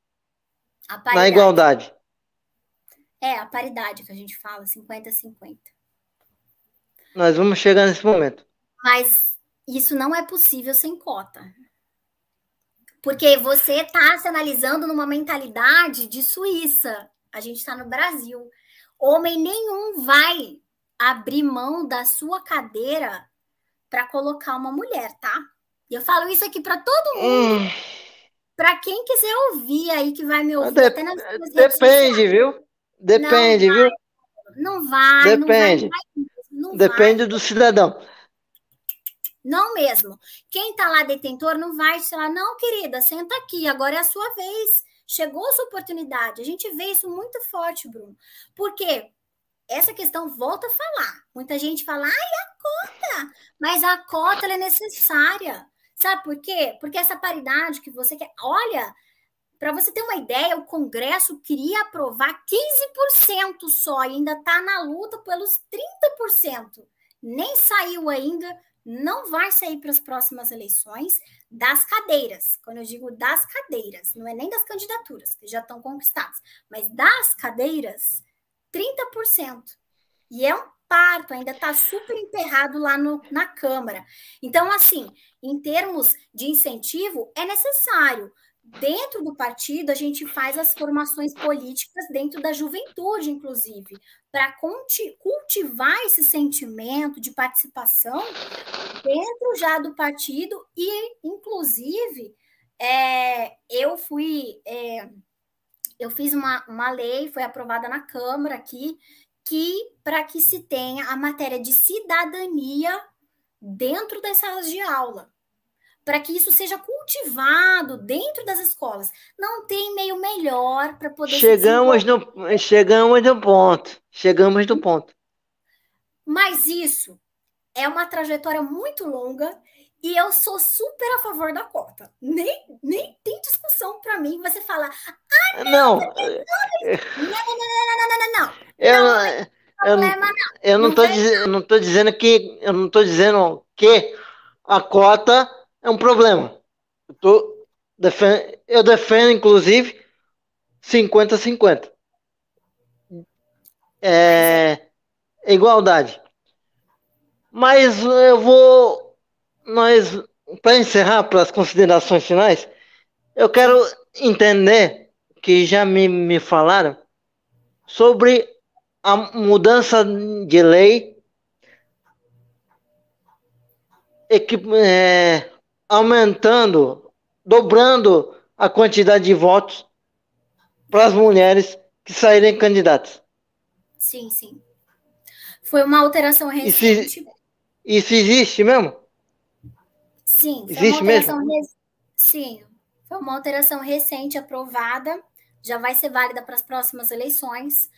Na igualdade. É, a paridade que a gente fala, 50-50. Nós vamos chegar nesse momento. Mas isso não é possível sem cota. Porque você está se analisando numa mentalidade de Suíça. A gente está no Brasil. Homem nenhum vai abrir mão da sua cadeira para colocar uma mulher, tá? E eu falo isso aqui para todo mundo. Hum. Para quem quiser ouvir aí, que vai me ouvir Dep até nas Depende, viu? Depende, não viu? Não vai. Depende. Não vai, não Depende vai. do cidadão. Não mesmo. Quem tá lá detentor não vai falar, não, querida, senta aqui, agora é a sua vez. Chegou a sua oportunidade. A gente vê isso muito forte, Bruno. Porque essa questão volta a falar. Muita gente fala, ai, a cota! Mas a cota é necessária. Sabe por quê? Porque essa paridade que você quer. Olha, para você ter uma ideia, o Congresso queria aprovar 15% só e ainda está na luta pelos 30%. Nem saiu ainda, não vai sair para as próximas eleições das cadeiras. Quando eu digo das cadeiras, não é nem das candidaturas, que já estão conquistadas, mas das cadeiras, 30%. E é um parto, ainda está super emperrado lá no, na Câmara. Então, assim, em termos de incentivo, é necessário dentro do partido, a gente faz as formações políticas dentro da juventude, inclusive, para cultivar esse sentimento de participação dentro já do partido e, inclusive, é, eu fui. É, eu fiz uma, uma lei, foi aprovada na Câmara aqui, que para que se tenha a matéria de cidadania dentro das salas de aula para que isso seja cultivado dentro das escolas. Não tem meio melhor para poder. Chegamos no, chegamos no ponto. Chegamos no ponto. Mas isso é uma trajetória muito longa e eu sou super a favor da cota. Nem, nem tem discussão para mim você falar. Ah, não. Não, não, não, não, não, não. Eu não. Eu, não. não. eu não estou dizendo que eu não tô dizendo que a cota é um problema. Eu, tô defend... eu defendo, inclusive, 50-50. É... Igualdade. Mas eu vou. Nós, para encerrar, para as considerações finais, eu quero entender que já me, me falaram sobre a mudança de lei é, aumentando, dobrando a quantidade de votos para as mulheres que saírem candidatas. Sim, sim. Foi uma alteração recente. Isso, isso existe mesmo? Sim. Existe mesmo? Sim. Foi uma alteração recente aprovada, já vai ser válida para as próximas eleições.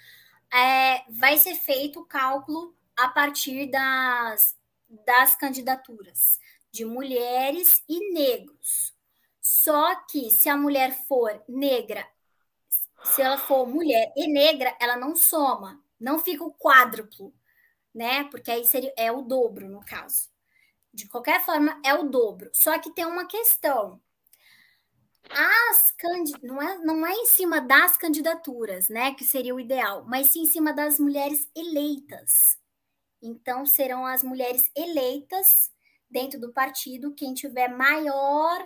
É, vai ser feito o cálculo a partir das, das candidaturas de mulheres e negros. Só que se a mulher for negra, se ela for mulher e negra, ela não soma, não fica o quádruplo, né? Porque aí seria, é o dobro, no caso. De qualquer forma, é o dobro. Só que tem uma questão. As candid... não, é, não é em cima das candidaturas, né? Que seria o ideal, mas sim em cima das mulheres eleitas. Então, serão as mulheres eleitas dentro do partido, quem tiver maior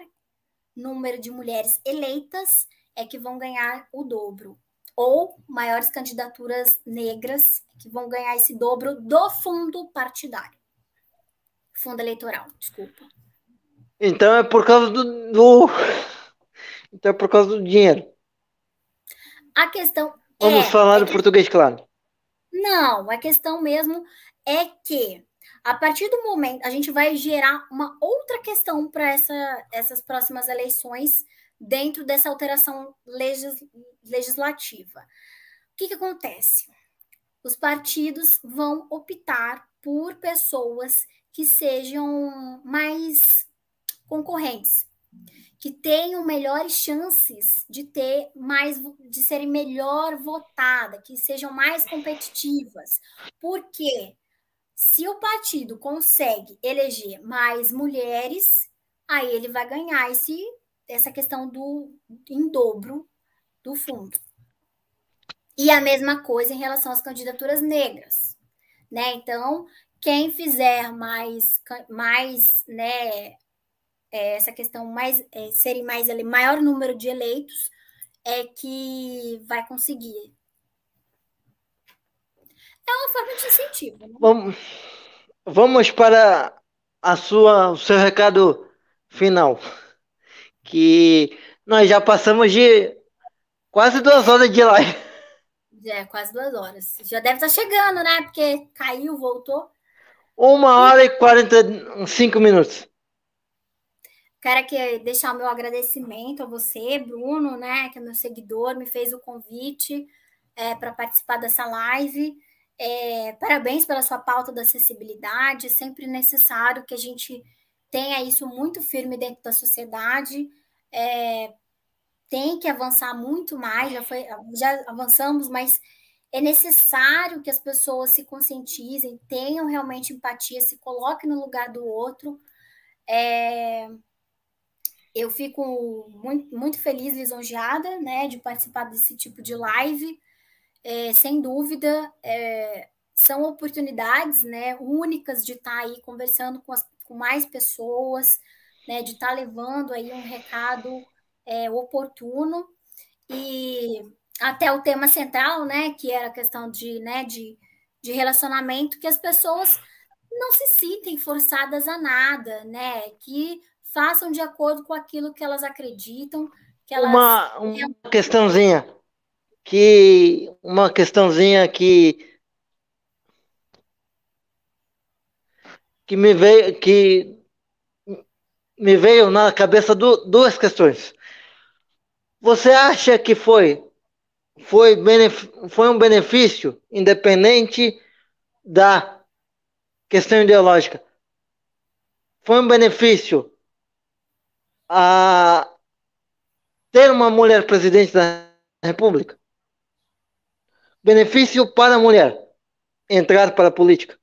número de mulheres eleitas é que vão ganhar o dobro. Ou maiores candidaturas negras que vão ganhar esse dobro do fundo partidário. Fundo eleitoral, desculpa. Então é por causa do, do... Então é por causa do dinheiro. A questão. Vamos é, falar é que... português, claro. Não, a questão mesmo é que a partir do momento, a gente vai gerar uma outra questão para essa, essas próximas eleições dentro dessa alteração legis, legislativa. O que, que acontece? Os partidos vão optar por pessoas que sejam mais concorrentes, que tenham melhores chances de ter mais de serem melhor votada, que sejam mais competitivas. Porque se o partido consegue eleger mais mulheres, aí ele vai ganhar esse, essa questão do em dobro do fundo. E a mesma coisa em relação às candidaturas negras, né? Então, quem fizer mais, mais né, é, essa questão mais é, serem mais maior número de eleitos é que vai conseguir. É uma forma de incentivo. Né? Vamos, vamos para a sua, o seu recado final. Que nós já passamos de quase duas horas de live. É, quase duas horas. Já deve estar chegando, né? Porque caiu, voltou. Uma hora e quarenta e cinco minutos. Quero aqui deixar o meu agradecimento a você, Bruno, né? Que é meu seguidor, me fez o convite é, para participar dessa live. É, parabéns pela sua pauta da acessibilidade. É sempre necessário que a gente tenha isso muito firme dentro da sociedade. É, tem que avançar muito mais, já, foi, já avançamos, mas é necessário que as pessoas se conscientizem, tenham realmente empatia, se coloquem no lugar do outro. É, eu fico muito, muito feliz, lisonjeada, né, de participar desse tipo de live. É, sem dúvida, é, são oportunidades, né, únicas de estar aí conversando com, as, com mais pessoas, né, de estar levando aí um recado é, oportuno. E até o tema central, né, que era a questão de, né, de, de relacionamento, que as pessoas não se sentem forçadas a nada, né, que façam de acordo com aquilo que elas acreditam, que elas... Uma, uma questãozinha, que uma questãozinha que que me veio que me veio na cabeça do, duas questões. Você acha que foi foi, foi um benefício independente da questão ideológica? Foi um benefício a ter uma mulher presidente da República? Benefício para a mulher entrar para a política?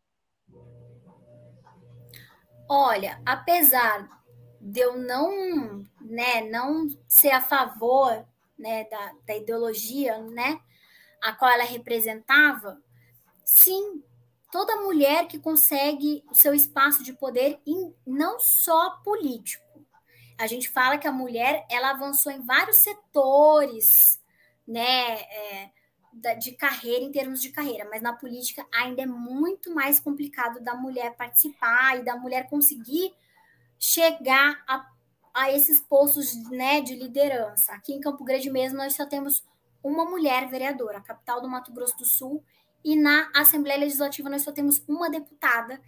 Olha, apesar de eu não, né, não ser a favor, né, da, da ideologia, né, a qual ela representava, sim, toda mulher que consegue o seu espaço de poder, em, não só político. A gente fala que a mulher ela avançou em vários setores, né, é, de carreira em termos de carreira, mas na política ainda é muito mais complicado da mulher participar e da mulher conseguir chegar a, a esses postos né, de liderança. Aqui em Campo Grande mesmo, nós só temos uma mulher vereadora, capital do Mato Grosso do Sul, e na Assembleia Legislativa nós só temos uma deputada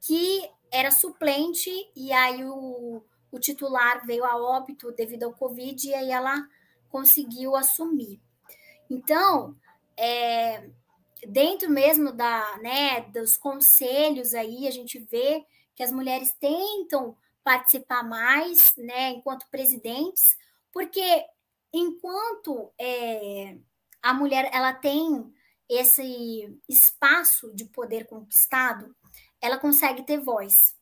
que era suplente, e aí o, o titular veio a óbito devido ao Covid, e aí ela conseguiu assumir. Então, é, dentro mesmo da, né, dos conselhos aí, a gente vê que as mulheres tentam participar mais, né, enquanto presidentes, porque enquanto é, a mulher ela tem esse espaço de poder conquistado, ela consegue ter voz.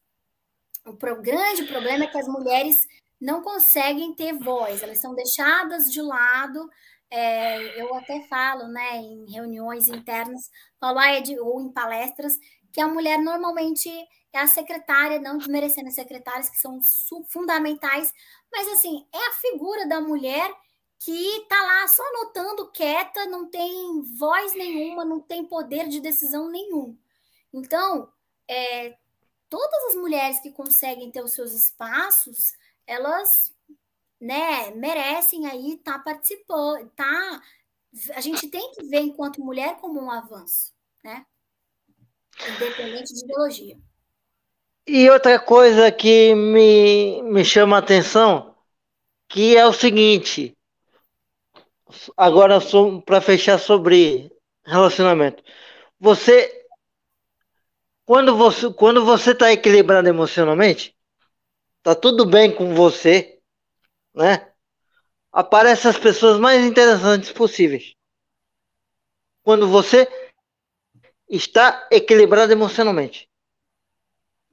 O pro, grande problema é que as mulheres não conseguem ter voz, elas são deixadas de lado. É, eu até falo, né, em reuniões internas, falo, ah, é de, ou em palestras, que a mulher normalmente é a secretária, não desmerecendo as secretárias, que são fundamentais, mas assim, é a figura da mulher que tá lá só anotando quieta, não tem voz nenhuma, não tem poder de decisão nenhum. Então, é, todas as mulheres que conseguem ter os seus espaços, elas né, merecem aí estar tá participando, tá? A gente tem que ver enquanto mulher como um avanço, né? Independente de ideologia. E outra coisa que me, me chama a atenção, que é o seguinte, agora para fechar sobre relacionamento. Você quando você quando você está equilibrado emocionalmente, tá tudo bem com você, né? Aparecem as pessoas mais interessantes possíveis. Quando você está equilibrado emocionalmente.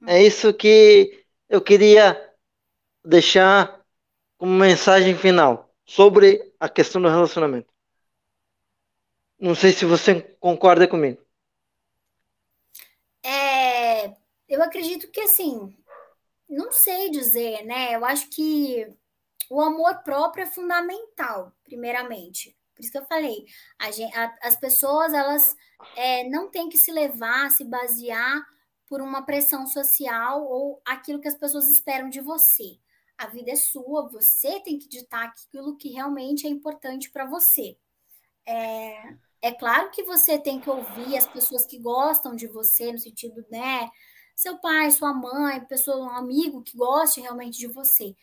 É isso que eu queria deixar como mensagem final sobre a questão do relacionamento. Não sei se você concorda comigo. É, eu acredito que assim, não sei dizer, né? Eu acho que o amor próprio é fundamental, primeiramente. Por isso que eu falei, a gente, a, as pessoas elas é, não têm que se levar, se basear por uma pressão social ou aquilo que as pessoas esperam de você. A vida é sua, você tem que ditar aquilo que realmente é importante para você. É, é claro que você tem que ouvir as pessoas que gostam de você, no sentido, né? Seu pai, sua mãe, pessoa, um amigo que goste realmente de você.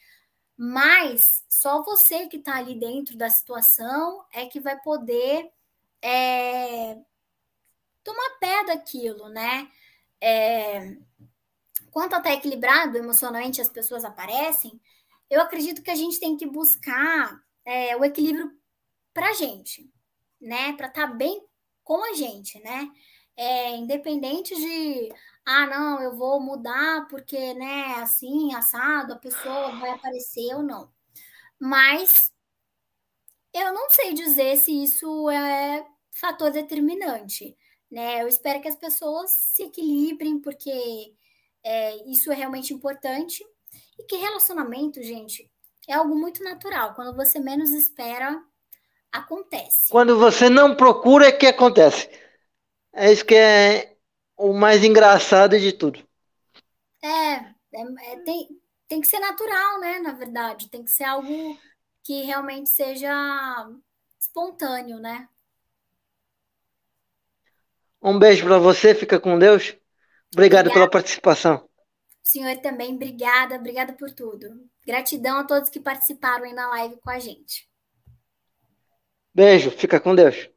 Mas só você que está ali dentro da situação é que vai poder é, tomar pé daquilo, né? É, quanto a estar equilibrado emocionalmente as pessoas aparecem, eu acredito que a gente tem que buscar é, o equilíbrio para a gente, né? Para estar tá bem com a gente, né? É, independente de ah, não, eu vou mudar porque, né, assim, assado, a pessoa vai aparecer ou não. Mas eu não sei dizer se isso é fator determinante, né? Eu espero que as pessoas se equilibrem, porque é, isso é realmente importante. E que relacionamento, gente, é algo muito natural. Quando você menos espera, acontece. Quando você não procura, é que acontece. É isso que é o mais engraçado de tudo. É, é, é, tem, tem que ser natural, né? Na verdade, tem que ser algo que realmente seja espontâneo, né? Um beijo para você, fica com Deus. Obrigado Obrigada. pela participação. O senhor também, obrigada, obrigada por tudo. Gratidão a todos que participaram aí na live com a gente. Beijo, fica com Deus.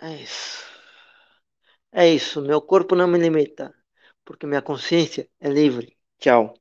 É isso. É isso. Meu corpo não me limita, porque minha consciência é livre. Tchau.